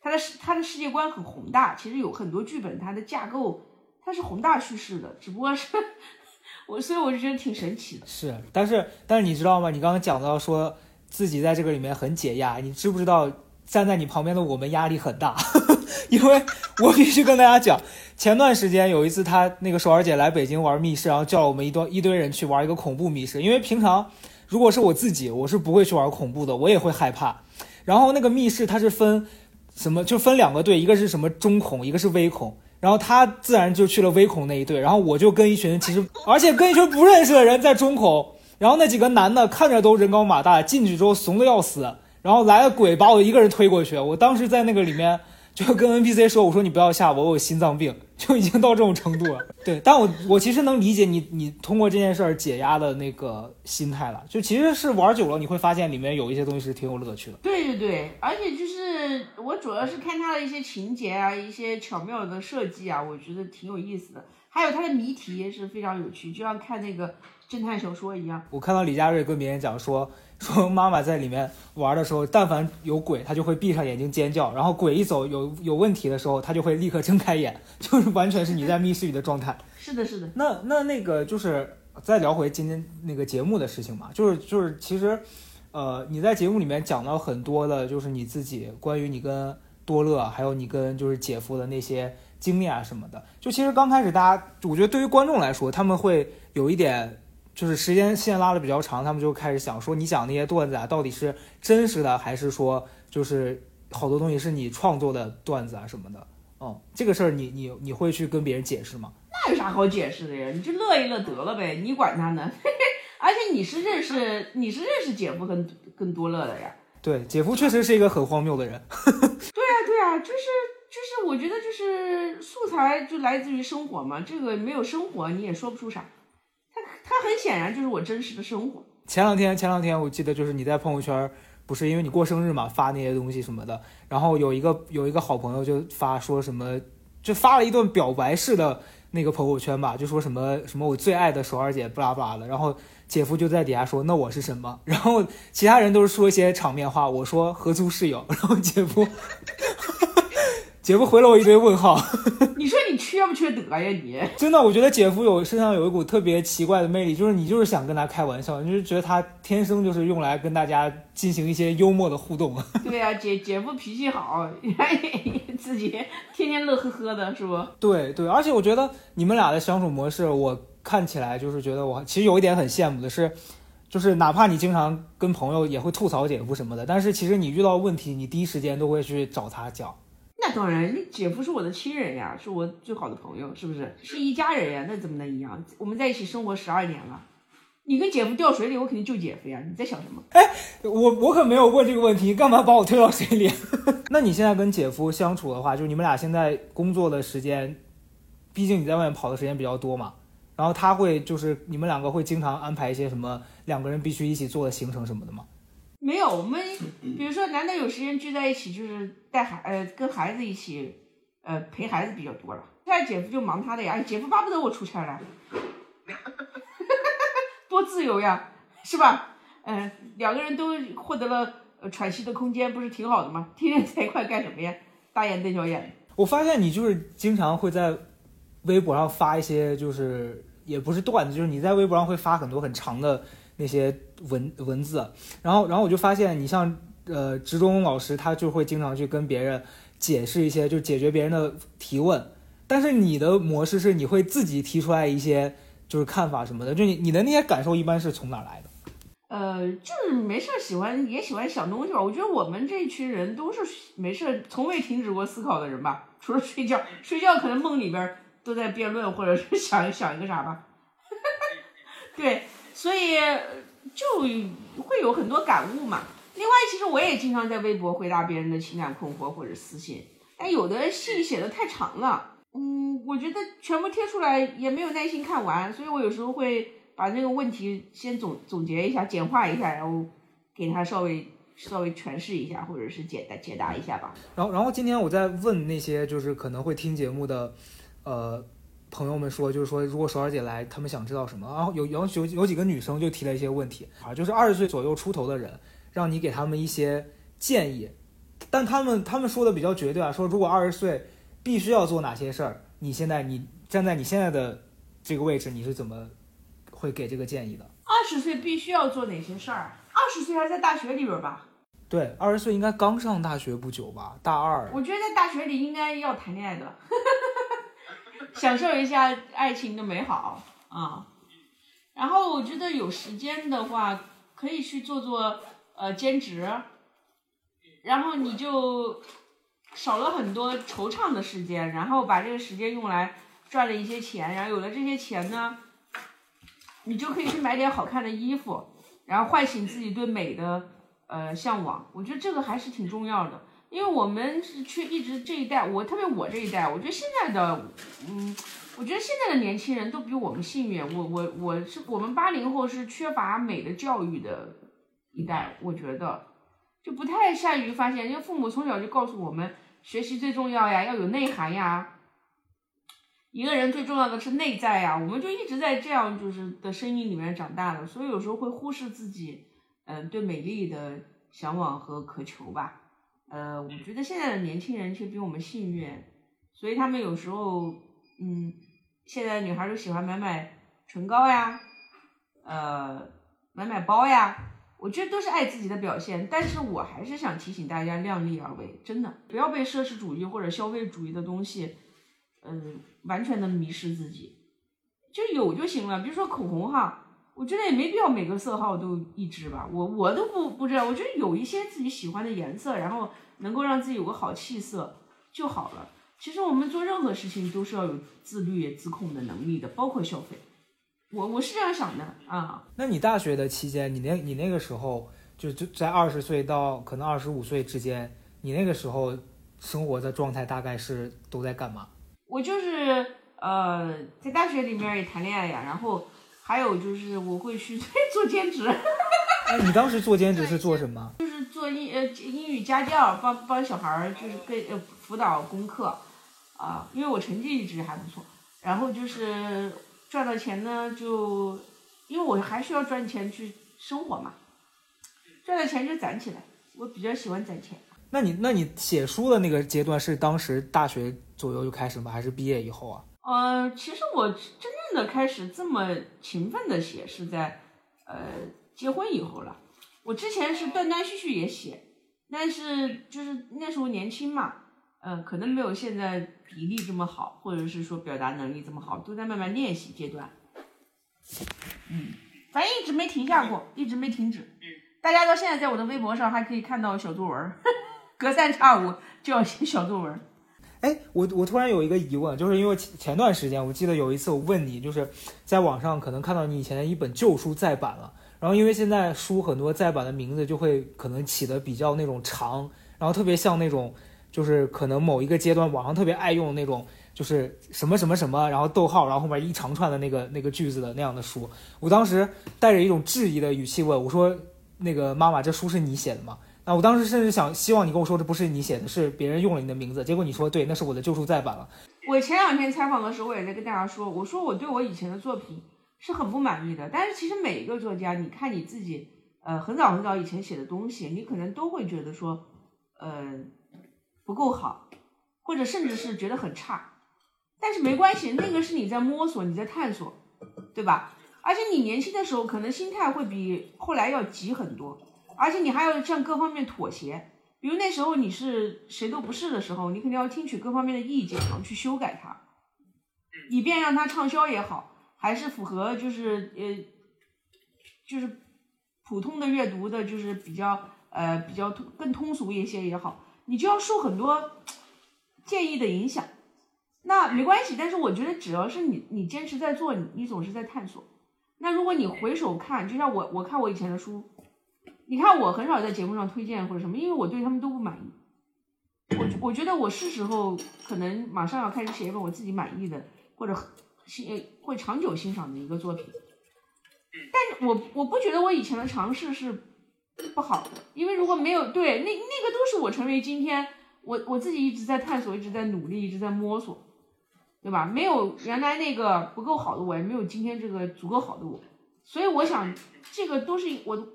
他的世他的世界观很宏大。其实有很多剧本，它的架构它是宏大叙事的，只不过是 我，所以我就觉得挺神奇的。是，但是但是你知道吗？你刚刚讲到说自己在这个里面很解压，你知不知道站在你旁边的我们压力很大？因为我必须跟大家讲，前段时间有一次他那个手儿姐来北京玩密室，然后叫了我们一堆一堆人去玩一个恐怖密室，因为平常。如果是我自己，我是不会去玩恐怖的，我也会害怕。然后那个密室它是分什么，就分两个队，一个是什么中恐，一个是微恐。然后他自然就去了微恐那一队，然后我就跟一群其实而且跟一群不认识的人在中恐。然后那几个男的看着都人高马大，进去之后怂的要死。然后来了鬼把我一个人推过去，我当时在那个里面。就跟 NPC 说，我说你不要吓我，我有心脏病，就已经到这种程度了。对，但我 我其实能理解你，你通过这件事儿解压的那个心态了。就其实是玩久了，你会发现里面有一些东西是挺有乐趣的。对对对，而且就是我主要是看它的一些情节啊，一些巧妙的设计啊，我觉得挺有意思的。还有它的谜题是非常有趣，就像看那个侦探小说一样。我看到李佳瑞跟别人讲说。说妈妈在里面玩的时候，但凡有鬼，她就会闭上眼睛尖叫；然后鬼一走有有问题的时候，她就会立刻睁开眼，就是完全是你在密室里的状态。是的，是的。那那那个就是再聊回今天那个节目的事情嘛，就是就是其实，呃，你在节目里面讲到很多的，就是你自己关于你跟多乐，还有你跟就是姐夫的那些经历啊什么的。就其实刚开始大家，我觉得对于观众来说，他们会有一点，就是时间线拉的比较长，他们就开始想说，你讲那些段子啊，到底是真实的，还是说就是好多东西是你创作的段子啊什么的。嗯，这个事儿你你你会去跟别人解释吗？那有啥好解释的呀？你就乐一乐得了呗，你管他呢。而且你是认识你是认识姐夫跟跟多乐的呀？对，姐夫确实是一个很荒谬的人。对啊，对啊，就是就是，我觉得就是素材就来自于生活嘛，这个没有生活你也说不出啥。他很显然就是我真实的生活。前两天前两天我记得就是你在朋友圈，不是因为你过生日嘛，发那些东西什么的，然后有一个有一个好朋友就发说什么，就发了一段表白式的那个朋友圈吧，就说什么什么我最爱的首尔姐不拉不拉的，然后。姐夫就在底下说：“那我是什么？” 然后其他人都是说一些场面话。我说：“合租室友。”然后姐夫，姐夫回了我一堆问号。你说你缺不缺德呀？你真的，我觉得姐夫有身上有一股特别奇怪的魅力，就是你就是想跟他开玩笑，你就觉得他天生就是用来跟大家进行一些幽默的互动。对呀，姐姐夫脾气好，自己天天乐呵呵的，是不？对对，而且我觉得你们俩的相处模式，我。看起来就是觉得我其实有一点很羡慕的是，就是哪怕你经常跟朋友也会吐槽姐夫什么的，但是其实你遇到问题，你第一时间都会去找他讲。那当然，你姐夫是我的亲人呀，是我最好的朋友，是不是？是一家人呀，那怎么能一样？我们在一起生活十二年了，你跟姐夫掉水里，我肯定救姐夫呀。你在想什么？哎，我我可没有问这个问题，干嘛把我推到水里？那你现在跟姐夫相处的话，就你们俩现在工作的时间，毕竟你在外面跑的时间比较多嘛。然后他会就是你们两个会经常安排一些什么两个人必须一起做的行程什么的吗？没有，我们比如说难得有时间聚在一起，就是带孩呃跟孩子一起呃陪孩子比较多了。现在姐夫就忙他的呀，姐夫巴不得我出差了，多自由呀，是吧？嗯，两个人都获得了喘息的空间，不是挺好的吗？天天在一块干什么呀？大眼瞪小眼。我发现你就是经常会在微博上发一些就是。也不是段子，就是你在微博上会发很多很长的那些文文字，然后然后我就发现你像呃职中老师，他就会经常去跟别人解释一些，就解决别人的提问，但是你的模式是你会自己提出来一些就是看法什么的，就你你的那些感受一般是从哪来的？呃，就是没事喜欢也喜欢想东西吧。我觉得我们这群人都是没事从未停止过思考的人吧，除了睡觉，睡觉可能梦里边。都在辩论，或者是想想一个啥吧，对，所以就会有很多感悟嘛。另外，其实我也经常在微博回答别人的情感困惑或者私信，但有的信写的太长了，嗯，我觉得全部贴出来也没有耐心看完，所以我有时候会把那个问题先总总结一下，简化一下，然后给他稍微稍微诠释一下，或者是解答解答一下吧。然后，然后今天我在问那些就是可能会听节目的。呃，朋友们说，就是说，如果首尔姐来，他们想知道什么？然后有有有有几个女生就提了一些问题啊，就是二十岁左右出头的人，让你给他们一些建议，但他们他们说的比较绝对啊，说如果二十岁必须要做哪些事儿，你现在你站在你现在的这个位置，你是怎么会给这个建议的？二十岁必须要做哪些事儿？二十岁还在大学里边吧？对，二十岁应该刚上大学不久吧？大二。我觉得在大学里应该要谈恋爱的。享受一下爱情的美好啊，然后我觉得有时间的话，可以去做做呃兼职，然后你就少了很多惆怅的时间，然后把这个时间用来赚了一些钱，然后有了这些钱呢，你就可以去买点好看的衣服，然后唤醒自己对美的呃向往，我觉得这个还是挺重要的。因为我们是去一直这一代，我特别我这一代，我觉得现在的，嗯，我觉得现在的年轻人都比我们幸运。我我我是我们八零后是缺乏美的教育的一代，我觉得就不太善于发现，因为父母从小就告诉我们，学习最重要呀，要有内涵呀，一个人最重要的是内在呀，我们就一直在这样就是的声音里面长大的，所以有时候会忽视自己，嗯，对美丽的向往和渴求吧。呃，我觉得现在的年轻人却比我们幸运，所以他们有时候，嗯，现在女孩就喜欢买买唇膏呀，呃，买买包呀，我觉得都是爱自己的表现。但是我还是想提醒大家量力而为，真的不要被奢侈主义或者消费主义的东西，嗯，完全的迷失自己。就有就行了，比如说口红哈，我觉得也没必要每个色号都一支吧。我我都不不知道，我觉得有一些自己喜欢的颜色，然后能够让自己有个好气色就好了。其实我们做任何事情都是要有自律、自控的能力的，包括消费。我我是这样想的啊。那你大学的期间，你那你那个时候就就在二十岁到可能二十五岁之间，你那个时候生活的状态大概是都在干嘛？我就是呃，在大学里面也谈恋爱呀，然后还有就是我会去 做兼职，哎，你当时做兼职是做什么？就是做英呃英语家教，帮帮小孩儿就是跟呃辅导功课啊，因为我成绩一直还不错，然后就是赚到钱呢，就因为我还需要赚钱去生活嘛，赚到钱就攒起来，我比较喜欢攒钱。那你那你写书的那个阶段是当时大学左右就开始吗？还是毕业以后啊？呃，其实我真正的开始这么勤奋的写是在呃结婚以后了。我之前是断断续续也写，但是就是那时候年轻嘛，呃，可能没有现在比例这么好，或者是说表达能力这么好，都在慢慢练习阶段。嗯，反正一直没停下过，一直没停止。大家到现在在我的微博上还可以看到小作文儿，隔三差五就要写小作文儿。哎，我我突然有一个疑问，就是因为前前段时间我记得有一次我问你，就是在网上可能看到你以前的一本旧书再版了，然后因为现在书很多再版的名字就会可能起的比较那种长，然后特别像那种就是可能某一个阶段网上特别爱用那种就是什么什么什么，然后逗号，然后后面一长串的那个那个句子的那样的书，我当时带着一种质疑的语气问我说：“那个妈妈，这书是你写的吗？”那我当时甚至想希望你跟我说这不是你写的，是别人用了你的名字。结果你说对，那是我的旧书再版了。我前两天采访的时候，我也在跟大家说，我说我对我以前的作品是很不满意的。但是其实每一个作家，你看你自己，呃，很早很早以前写的东西，你可能都会觉得说，呃，不够好，或者甚至是觉得很差。但是没关系，那个是你在摸索，你在探索，对吧？而且你年轻的时候，可能心态会比后来要急很多。而且你还要向各方面妥协，比如那时候你是谁都不是的时候，你肯定要听取各方面的意见，然后去修改它，以便让它畅销也好，还是符合就是呃，就是普通的阅读的，就是比较呃比较通更通俗一些也好，你就要受很多建议的影响。那没关系，但是我觉得只要是你你坚持在做，你你总是在探索。那如果你回首看，就像我我看我以前的书。你看，我很少在节目上推荐或者什么，因为我对他们都不满意。我我觉得我是时候可能马上要开始写一本我自己满意的或者欣会长久欣赏的一个作品。但我我不觉得我以前的尝试是不好的，因为如果没有对那那个都是我成为今天我我自己一直在探索、一直在努力、一直在摸索，对吧？没有原来那个不够好的我，也没有今天这个足够好的我。所以我想，这个都是我。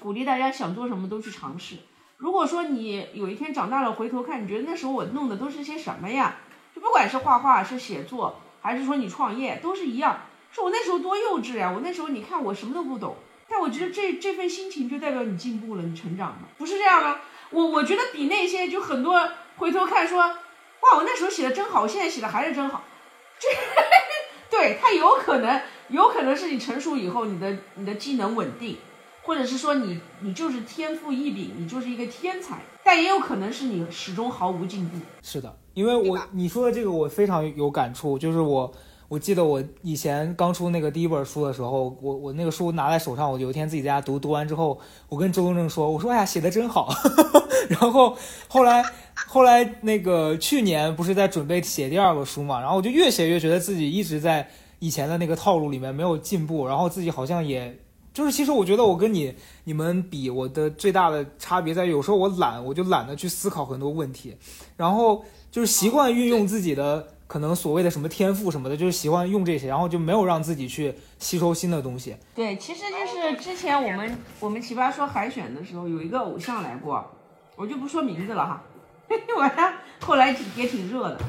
鼓励大家想做什么都去尝试。如果说你有一天长大了回头看，你觉得那时候我弄的都是些什么呀？就不管是画画、是写作，还是说你创业，都是一样。说我那时候多幼稚呀！我那时候你看我什么都不懂，但我觉得这这份心情就代表你进步了，你成长了，不是这样吗？我我觉得比那些就很多回头看说，哇，我那时候写的真好，我现在写的还是真好。这 对他有可能，有可能是你成熟以后，你的你的技能稳定。或者是说你你就是天赋异禀，你就是一个天才，但也有可能是你始终毫无进步。是的，因为我你说的这个我非常有感触，就是我我记得我以前刚出那个第一本书的时候，我我那个书拿在手上，我有一天自己在家读，读完之后，我跟周东正说，我说哎呀写的真好，然后后来后来那个去年不是在准备写第二个书嘛，然后我就越写越觉得自己一直在以前的那个套路里面没有进步，然后自己好像也。就是其实我觉得我跟你你们比，我的最大的差别在于，有时候我懒，我就懒得去思考很多问题，然后就是习惯运用自己的可能所谓的什么天赋什么的，就是习惯用这些，然后就没有让自己去吸收新的东西。对，其实就是之前我们我们奇葩说海选的时候，有一个偶像来过，我就不说名字了哈，我他后来也挺热的，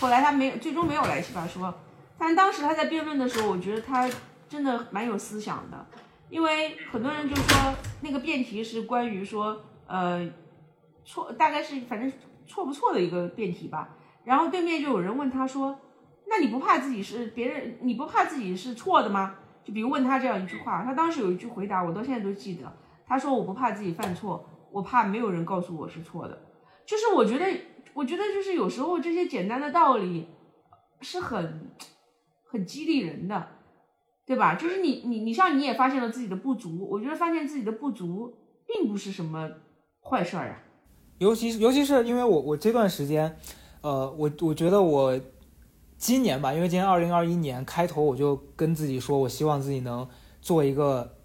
后来他没有最终没有来奇葩说，但当时他在辩论的时候，我觉得他真的蛮有思想的。因为很多人就说那个辩题是关于说呃错，大概是反正错不错的一个辩题吧。然后对面就有人问他说：“那你不怕自己是别人？你不怕自己是错的吗？”就比如问他这样一句话，他当时有一句回答，我到现在都记得。他说：“我不怕自己犯错，我怕没有人告诉我是错的。”就是我觉得，我觉得就是有时候这些简单的道理是很很激励人的，对吧？就是你你你像你也发现了自己的不足，我觉得发现自己的不足并不是什么坏事儿啊。尤其尤其是因为我我这段时间。呃，我我觉得我今年吧，因为今年二零二一年开头，我就跟自己说，我希望自己能做一个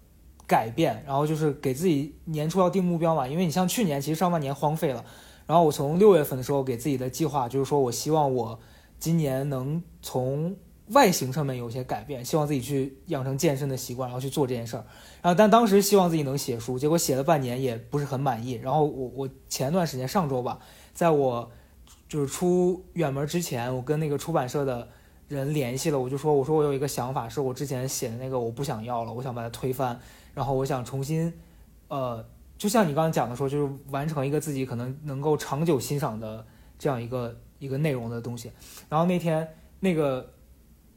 改变，然后就是给自己年初要定目标嘛。因为你像去年，其实上半年荒废了，然后我从六月份的时候给自己的计划就是说我希望我今年能从外形上面有些改变，希望自己去养成健身的习惯，然后去做这件事儿。然后但当时希望自己能写书，结果写了半年也不是很满意。然后我我前段时间上周吧，在我。就是出远门之前，我跟那个出版社的人联系了，我就说，我说我有一个想法，是我之前写的那个我不想要了，我想把它推翻，然后我想重新，呃，就像你刚刚讲的说，就是完成一个自己可能能够长久欣赏的这样一个一个内容的东西。然后那天那个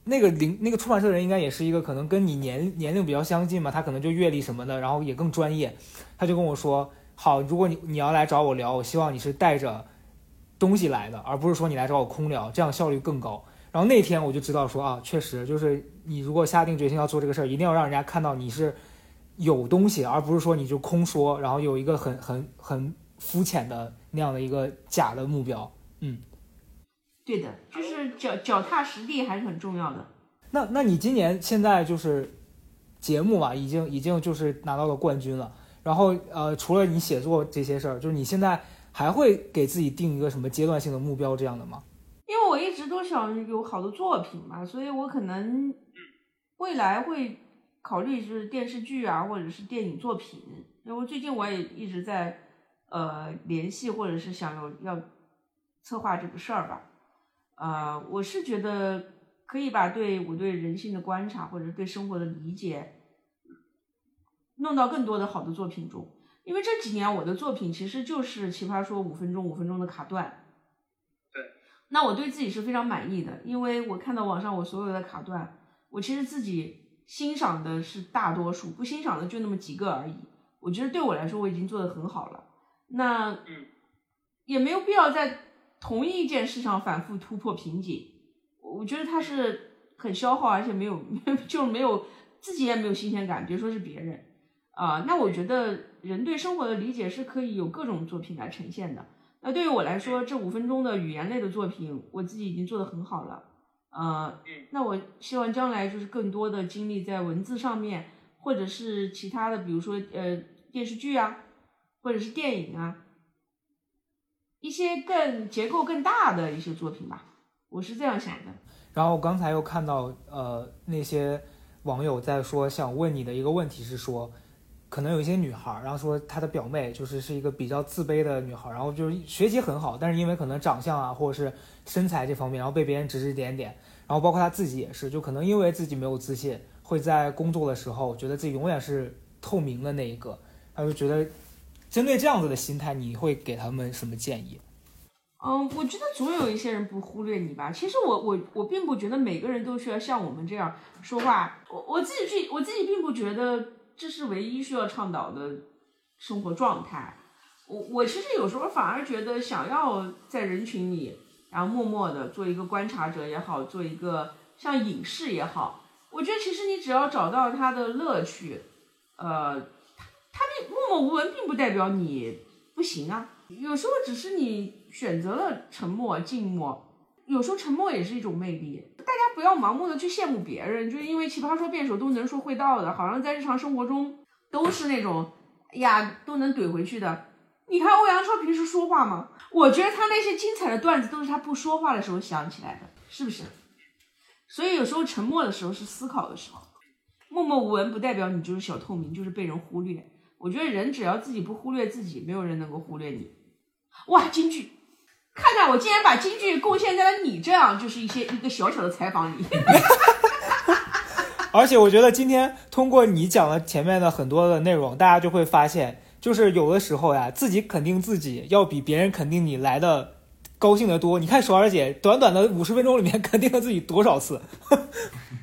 那个领那个出版社的人应该也是一个可能跟你年年龄比较相近嘛，他可能就阅历什么的，然后也更专业，他就跟我说，好，如果你你要来找我聊，我希望你是带着。东西来的，而不是说你来找我空聊，这样效率更高。然后那天我就知道说啊，确实就是你如果下定决心要做这个事儿，一定要让人家看到你是有东西，而不是说你就空说，然后有一个很很很肤浅的那样的一个假的目标。嗯，对的，就是脚脚踏实地还是很重要的。那那你今年现在就是节目嘛，已经已经就是拿到了冠军了。然后呃，除了你写作这些事儿，就是你现在。还会给自己定一个什么阶段性的目标这样的吗？因为我一直都想有好的作品嘛，所以我可能未来会考虑就是电视剧啊，或者是电影作品。因为最近我也一直在呃联系，或者是想有要策划这个事儿吧。呃，我是觉得可以把对我对人性的观察，或者对生活的理解，弄到更多的好的作品中。因为这几年我的作品其实就是《奇葩说》五分钟五分钟的卡段，对，那我对自己是非常满意的，因为我看到网上我所有的卡段，我其实自己欣赏的是大多数，不欣赏的就那么几个而已。我觉得对我来说我已经做的很好了，那嗯也没有必要在同一件事上反复突破瓶颈。我觉得它是很消耗，而且没有 就没有自己也没有新鲜感，别说是别人。啊，那我觉得人对生活的理解是可以有各种作品来呈现的。那对于我来说，这五分钟的语言类的作品，我自己已经做得很好了。呃，那我希望将来就是更多的精力在文字上面，或者是其他的，比如说呃电视剧啊，或者是电影啊，一些更结构更大的一些作品吧。我是这样想的。然后刚才又看到呃那些网友在说，想问你的一个问题是说。可能有一些女孩，然后说她的表妹就是是一个比较自卑的女孩，然后就是学习很好，但是因为可能长相啊或者是身材这方面，然后被别人指指点点，然后包括她自己也是，就可能因为自己没有自信，会在工作的时候觉得自己永远是透明的那一个，她就觉得针对这样子的心态，你会给他们什么建议？嗯，我觉得总有一些人不忽略你吧。其实我我我并不觉得每个人都需要像我们这样说话，我我自己去我自己并不觉得。这是唯一需要倡导的生活状态。我我其实有时候反而觉得，想要在人群里，然后默默的做一个观察者也好，做一个像隐士也好，我觉得其实你只要找到他的乐趣，呃，他并默默无闻，并不代表你不行啊。有时候只是你选择了沉默、静默，有时候沉默也是一种魅力。大家不要盲目的去羡慕别人，就是因为奇葩说辩手都能说会道的，好像在日常生活中都是那种哎呀都能怼回去的。你看欧阳超平时说话吗？我觉得他那些精彩的段子都是他不说话的时候想起来的，是不是？所以有时候沉默的时候是思考的时候，默默无闻不代表你就是小透明，就是被人忽略。我觉得人只要自己不忽略自己，没有人能够忽略你。哇，京剧。看看我竟然把京剧贡献在了你这样，就是一些一个小小的采访里。而且我觉得今天通过你讲了前面的很多的内容，大家就会发现，就是有的时候呀，自己肯定自己要比别人肯定你来的高兴的多。你看首尔姐短短的五十分钟里面 肯定了自己多少次？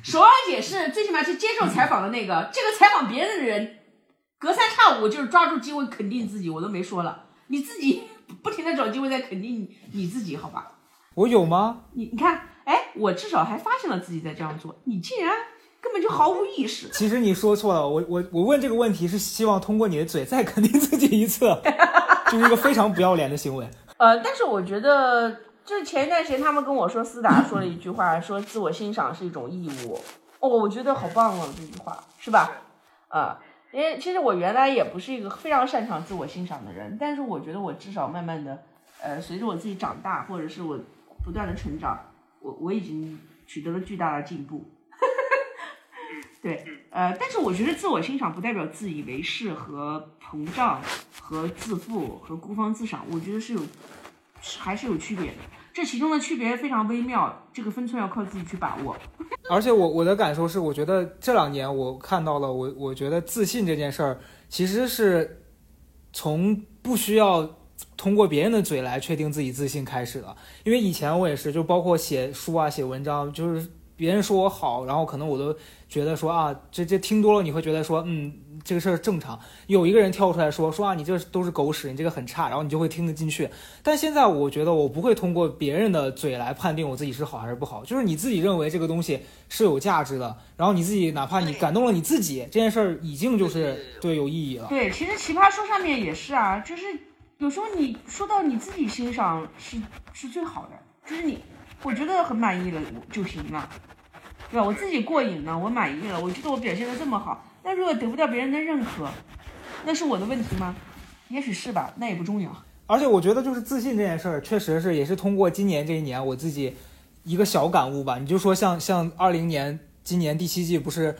首尔姐是最起码是接受采访的那个，这个采访别人的人，隔三差五就是抓住机会肯定自己，我都没说了，你自己 不停的找机会在肯定你自己，好吧？我有吗？你你看，哎，我至少还发现了自己在这样做，你竟然根本就毫无意识。其实你说错了，我我我问这个问题是希望通过你的嘴再肯定自己一次，就是一个非常不要脸的行为。呃，但是我觉得，就是前一段时间他们跟我说，思达说了一句话，说自我欣赏是一种义务。哦，我觉得好棒哦，这句话是吧？啊、因为其实我原来也不是一个非常擅长自我欣赏的人，但是我觉得我至少慢慢的，呃，随着我自己长大，或者是我不断的成长，我我已经取得了巨大的进步。对，呃，但是我觉得自我欣赏不代表自以为是和膨胀和自负和孤芳自赏，我觉得是有还是有区别的。这其中的区别非常微妙，这个分寸要靠自己去把握。而且我我的感受是，我觉得这两年我看到了，我我觉得自信这件事儿其实是从不需要通过别人的嘴来确定自己自信开始的。因为以前我也是，就包括写书啊、写文章，就是别人说我好，然后可能我都觉得说啊，这这听多了你会觉得说，嗯，这个事儿正常。有一个人跳出来说说啊，你这都是狗屎，你这个很差，然后你就会听得进去。但现在我觉得我不会通过别人的嘴来判定我自己是好还是不好，就是你自己认为这个东西是有价值的，然后你自己哪怕你感动了你自己，这件事儿已经就是对有意义了。对，其实奇葩说上面也是啊，就是有时候你说到你自己欣赏是是最好的，就是你我觉得很满意了就行了，对吧？我自己过瘾了，我满意了，我觉得我表现的这么好，那如果得不到别人的认可，那是我的问题吗？也许是吧，那也不重要。而且我觉得就是自信这件事儿，确实是也是通过今年这一年我自己一个小感悟吧。你就说像像二零年今年第七季不是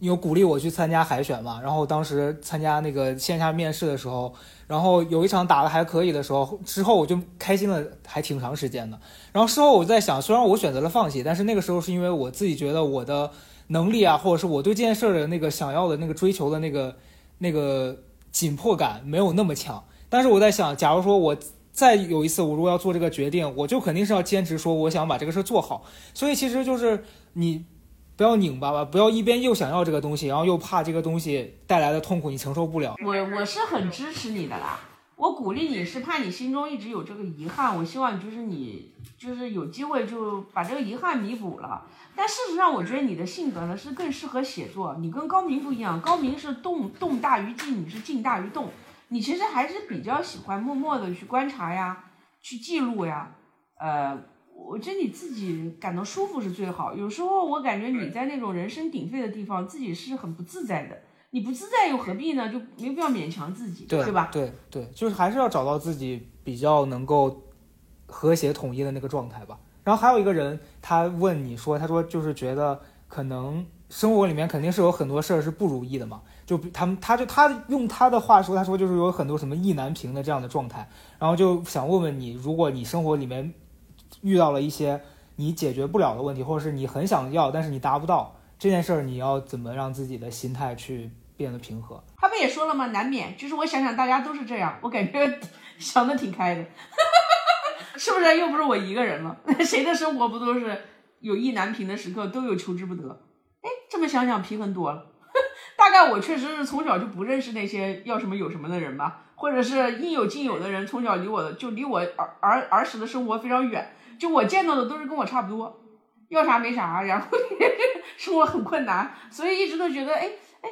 你有鼓励我去参加海选嘛？然后当时参加那个线下面试的时候，然后有一场打的还可以的时候，之后我就开心了还挺长时间的。然后事后我在想，虽然我选择了放弃，但是那个时候是因为我自己觉得我的能力啊，或者是我对这件事儿的那个想要的那个追求的那个那个紧迫感没有那么强。但是我在想，假如说我再有一次，我如果要做这个决定，我就肯定是要坚持说我想把这个事儿做好。所以其实就是你不要拧巴吧，不要一边又想要这个东西，然后又怕这个东西带来的痛苦你承受不了。我我是很支持你的啦，我鼓励你是怕你心中一直有这个遗憾，我希望就是你就是有机会就把这个遗憾弥补了。但事实上，我觉得你的性格呢是更适合写作，你跟高明不一样，高明是动动大于静，你是静大于动，你其实还是比较喜欢默默的去观察呀，去记录呀，呃。我觉得你自己感到舒服是最好。有时候我感觉你在那种人声鼎沸的地方，自己是很不自在的。你不自在又何必呢？就没必要勉强自己，对吧？对对，就是还是要找到自己比较能够和谐统一的那个状态吧。然后还有一个人，他问你说，他说就是觉得可能生活里面肯定是有很多事儿是不如意的嘛。就他们，他就他用他的话说，他说就是有很多什么意难平的这样的状态。然后就想问问你，如果你生活里面遇到了一些你解决不了的问题，或者是你很想要但是你达不到这件事儿，你要怎么让自己的心态去变得平和？他不也说了吗？难免，就是我想想，大家都是这样，我感觉 想的挺开的，是不是？又不是我一个人了，谁的生活不都是有意难平的时刻，都有求之不得？哎，这么想想平衡多了。大概我确实是从小就不认识那些要什么有什么的人吧，或者是应有尽有的人，从小离我的就离我儿儿儿时的生活非常远。就我见到的都是跟我差不多，要啥没啥，然后 生活很困难，所以一直都觉得哎哎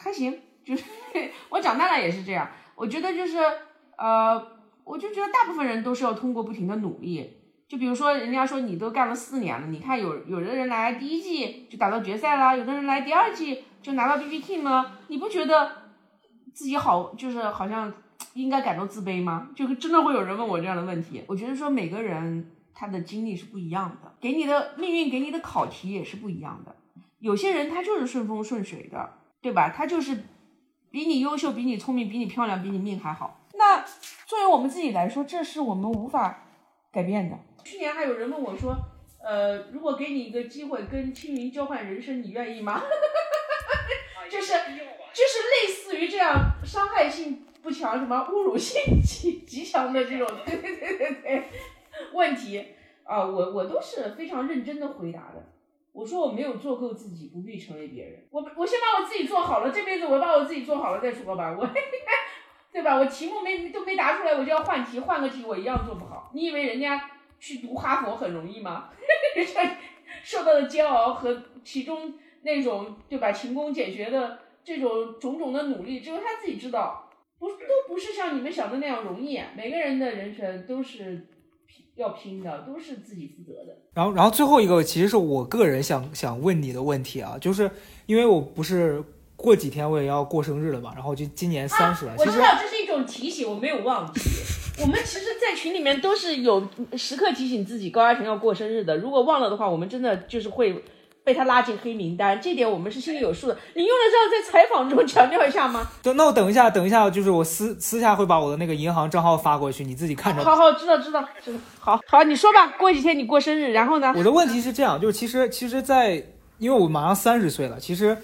还行，就是 我长大了也是这样。我觉得就是呃，我就觉得大部分人都是要通过不停的努力。就比如说，人家说你都干了四年了，你看有有的人来第一季就打到决赛了，有的人来第二季就拿到 BB King 了，你不觉得自己好就是好像 应该感到自卑吗？就真的会有人问我这样的问题。我觉得说每个人他的经历是不一样的，给你的命运给你的考题也是不一样的。有些人他就是顺风顺水的，对吧？他就是比你优秀，比你聪明，比你漂亮，比你命还好。那作为我们自己来说，这是我们无法改变的。去年还有人问我说，呃，如果给你一个机会跟青云交换人生，你愿意吗？就是就是类似于这样伤害性不强，什么侮辱性极极强的这种，对对对对对，问题啊，我我都是非常认真的回答的。我说我没有做够自己，不必成为别人。我我先把我自己做好了，这辈子我把我自己做好了再说吧。我，对吧？我题目没都没答出来，我就要换题，换个题我一样做不好。你以为人家去读哈佛很容易吗？人 家受到的煎熬和其中那种对吧勤工俭学的这种种种的努力，只有他自己知道，不都不是像你们想的那样容易。每个人的人生都是拼要拼的，都是自己负责的。然后，然后最后一个其实是我个人想想问你的问题啊，就是因为我不是过几天我也要过生日了嘛，然后就今年三十了，其实我知道这是一种提醒，我没有忘记。我们其实，在群里面都是有时刻提醒自己高嘉诚要过生日的。如果忘了的话，我们真的就是会被他拉进黑名单。这点我们是心里有数的。你用得着在采访中强调一下吗？对，那我等一下，等一下，就是我私私下会把我的那个银行账号发过去，你自己看着。好好，知道知道知道。好好，你说吧。过几天你过生日，然后呢？我的问题是这样，就是其实其实在，因为我马上三十岁了，其实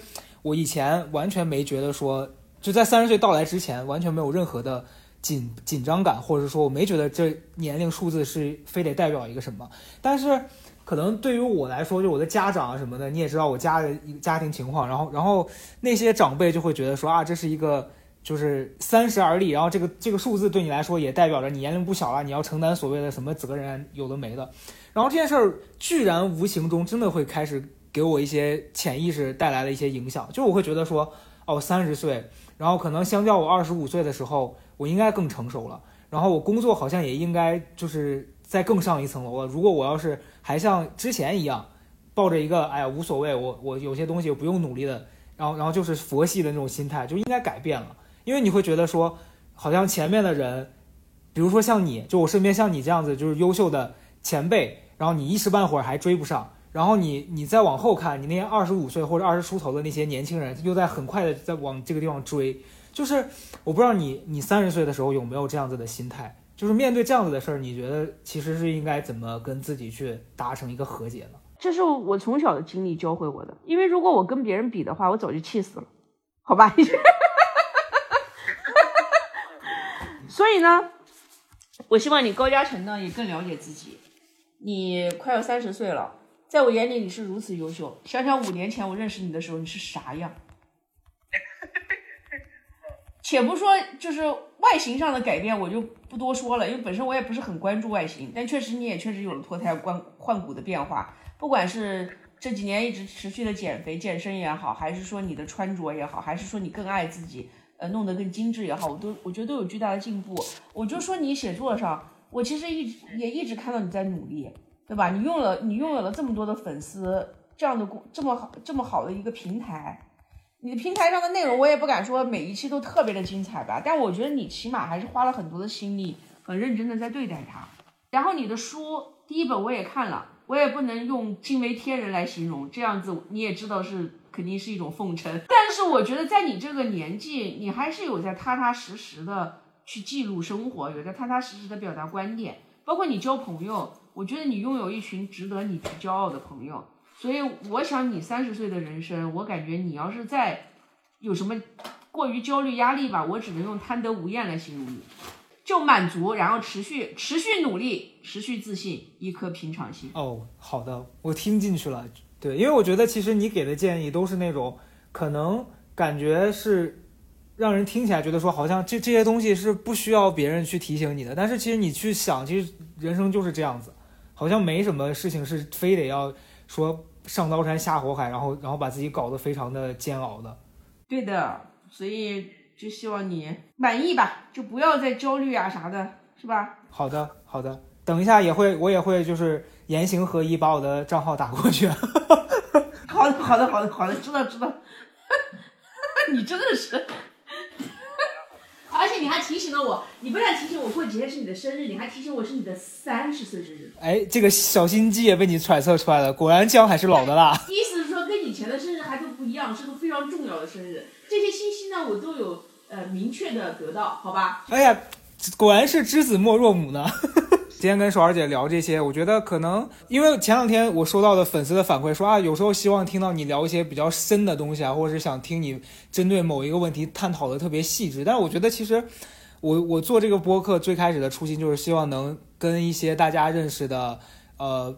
我以前完全没觉得说，就在三十岁到来之前，完全没有任何的紧紧张感，或者说我没觉得这年龄数字是非得代表一个什么。但是可能对于我来说，就我的家长啊什么的，你也知道我家的一个家庭情况，然后然后那些长辈就会觉得说啊，这是一个。就是三十而立，然后这个这个数字对你来说也代表着你年龄不小了，你要承担所谓的什么责任，有的没的。然后这件事儿居然无形中真的会开始给我一些潜意识带来了一些影响，就是我会觉得说，哦，三十岁，然后可能相较我二十五岁的时候，我应该更成熟了，然后我工作好像也应该就是再更上一层楼了。如果我要是还像之前一样，抱着一个哎呀无所谓，我我有些东西不用努力的，然后然后就是佛系的那种心态，就应该改变了。因为你会觉得说，好像前面的人，比如说像你，就我身边像你这样子，就是优秀的前辈，然后你一时半会儿还追不上，然后你你再往后看，你那些二十五岁或者二十出头的那些年轻人，又在很快的在往这个地方追，就是我不知道你你三十岁的时候有没有这样子的心态，就是面对这样子的事儿，你觉得其实是应该怎么跟自己去达成一个和解呢？这是我从小的经历教会我的，因为如果我跟别人比的话，我早就气死了，好吧？所以呢，我希望你高嘉诚呢也更了解自己。你快要三十岁了，在我眼里你是如此优秀。想想五年前我认识你的时候，你是啥样？且不说就是外形上的改变，我就不多说了，因为本身我也不是很关注外形，但确实你也确实有了脱胎换骨的变化。不管是这几年一直持续的减肥健身也好，还是说你的穿着也好，还是说你更爱自己。呃，弄得更精致也好，我都我觉得都有巨大的进步。我就说你写作上，我其实一直也一直看到你在努力，对吧？你用了你拥有了这么多的粉丝，这样的这么好这么好的一个平台，你的平台上的内容我也不敢说每一期都特别的精彩吧，但我觉得你起码还是花了很多的心力，很认真的在对待它。然后你的书第一本我也看了，我也不能用惊为天人来形容，这样子你也知道是。肯定是一种奉承，但是我觉得在你这个年纪，你还是有在踏踏实实的去记录生活，有在踏踏实实的表达观点，包括你交朋友，我觉得你拥有一群值得你去骄傲的朋友。所以我想你三十岁的人生，我感觉你要是再有什么过于焦虑压力吧，我只能用贪得无厌来形容你，就满足，然后持续持续努力，持续自信，一颗平常心。哦，好的，我听进去了。对，因为我觉得其实你给的建议都是那种可能感觉是让人听起来觉得说好像这这些东西是不需要别人去提醒你的，但是其实你去想，其实人生就是这样子，好像没什么事情是非得要说上刀山下火海，然后然后把自己搞得非常的煎熬的。对的，所以就希望你满意吧，就不要再焦虑啊啥的，是吧？好的，好的，等一下也会我也会就是。言行合一，把我的账号打过去。好的，好的，好的，好的，知道，知道。你真的是，而且你还提醒了我，你不但提醒我过几天是你的生日，你还提醒我是你的三十岁生日。哎，这个小心机也被你揣测出来了，果然姜还是老的辣。意思是说，跟以前的生日还都不一样，是个非常重要的生日。这些信息呢，我都有呃明确的得到，好吧？哎呀，果然是知子莫若母呢。今天跟守儿姐聊这些，我觉得可能因为前两天我收到的粉丝的反馈说啊，有时候希望听到你聊一些比较深的东西啊，或者是想听你针对某一个问题探讨的特别细致。但是我觉得其实我我做这个播客最开始的初心就是希望能跟一些大家认识的呃。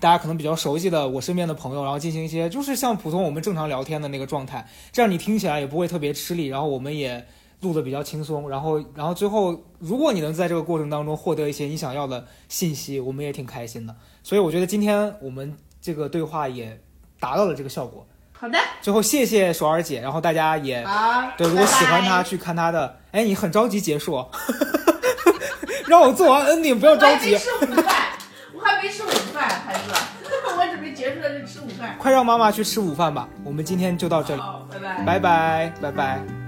大家可能比较熟悉的我身边的朋友，然后进行一些就是像普通我们正常聊天的那个状态，这样你听起来也不会特别吃力，然后我们也录的比较轻松，然后然后最后如果你能在这个过程当中获得一些你想要的信息，我们也挺开心的。所以我觉得今天我们这个对话也达到了这个效果。好的，最后谢谢爽儿姐，然后大家也好，对，如果喜欢她去看她的，哎，你很着急结束，让我做完 ending，不要着急。吃午饭，我还没吃午饭，孩子，我准备结束了就吃午饭。快让妈妈去吃午饭吧。我们今天就到这里，好，拜拜。拜拜，拜拜。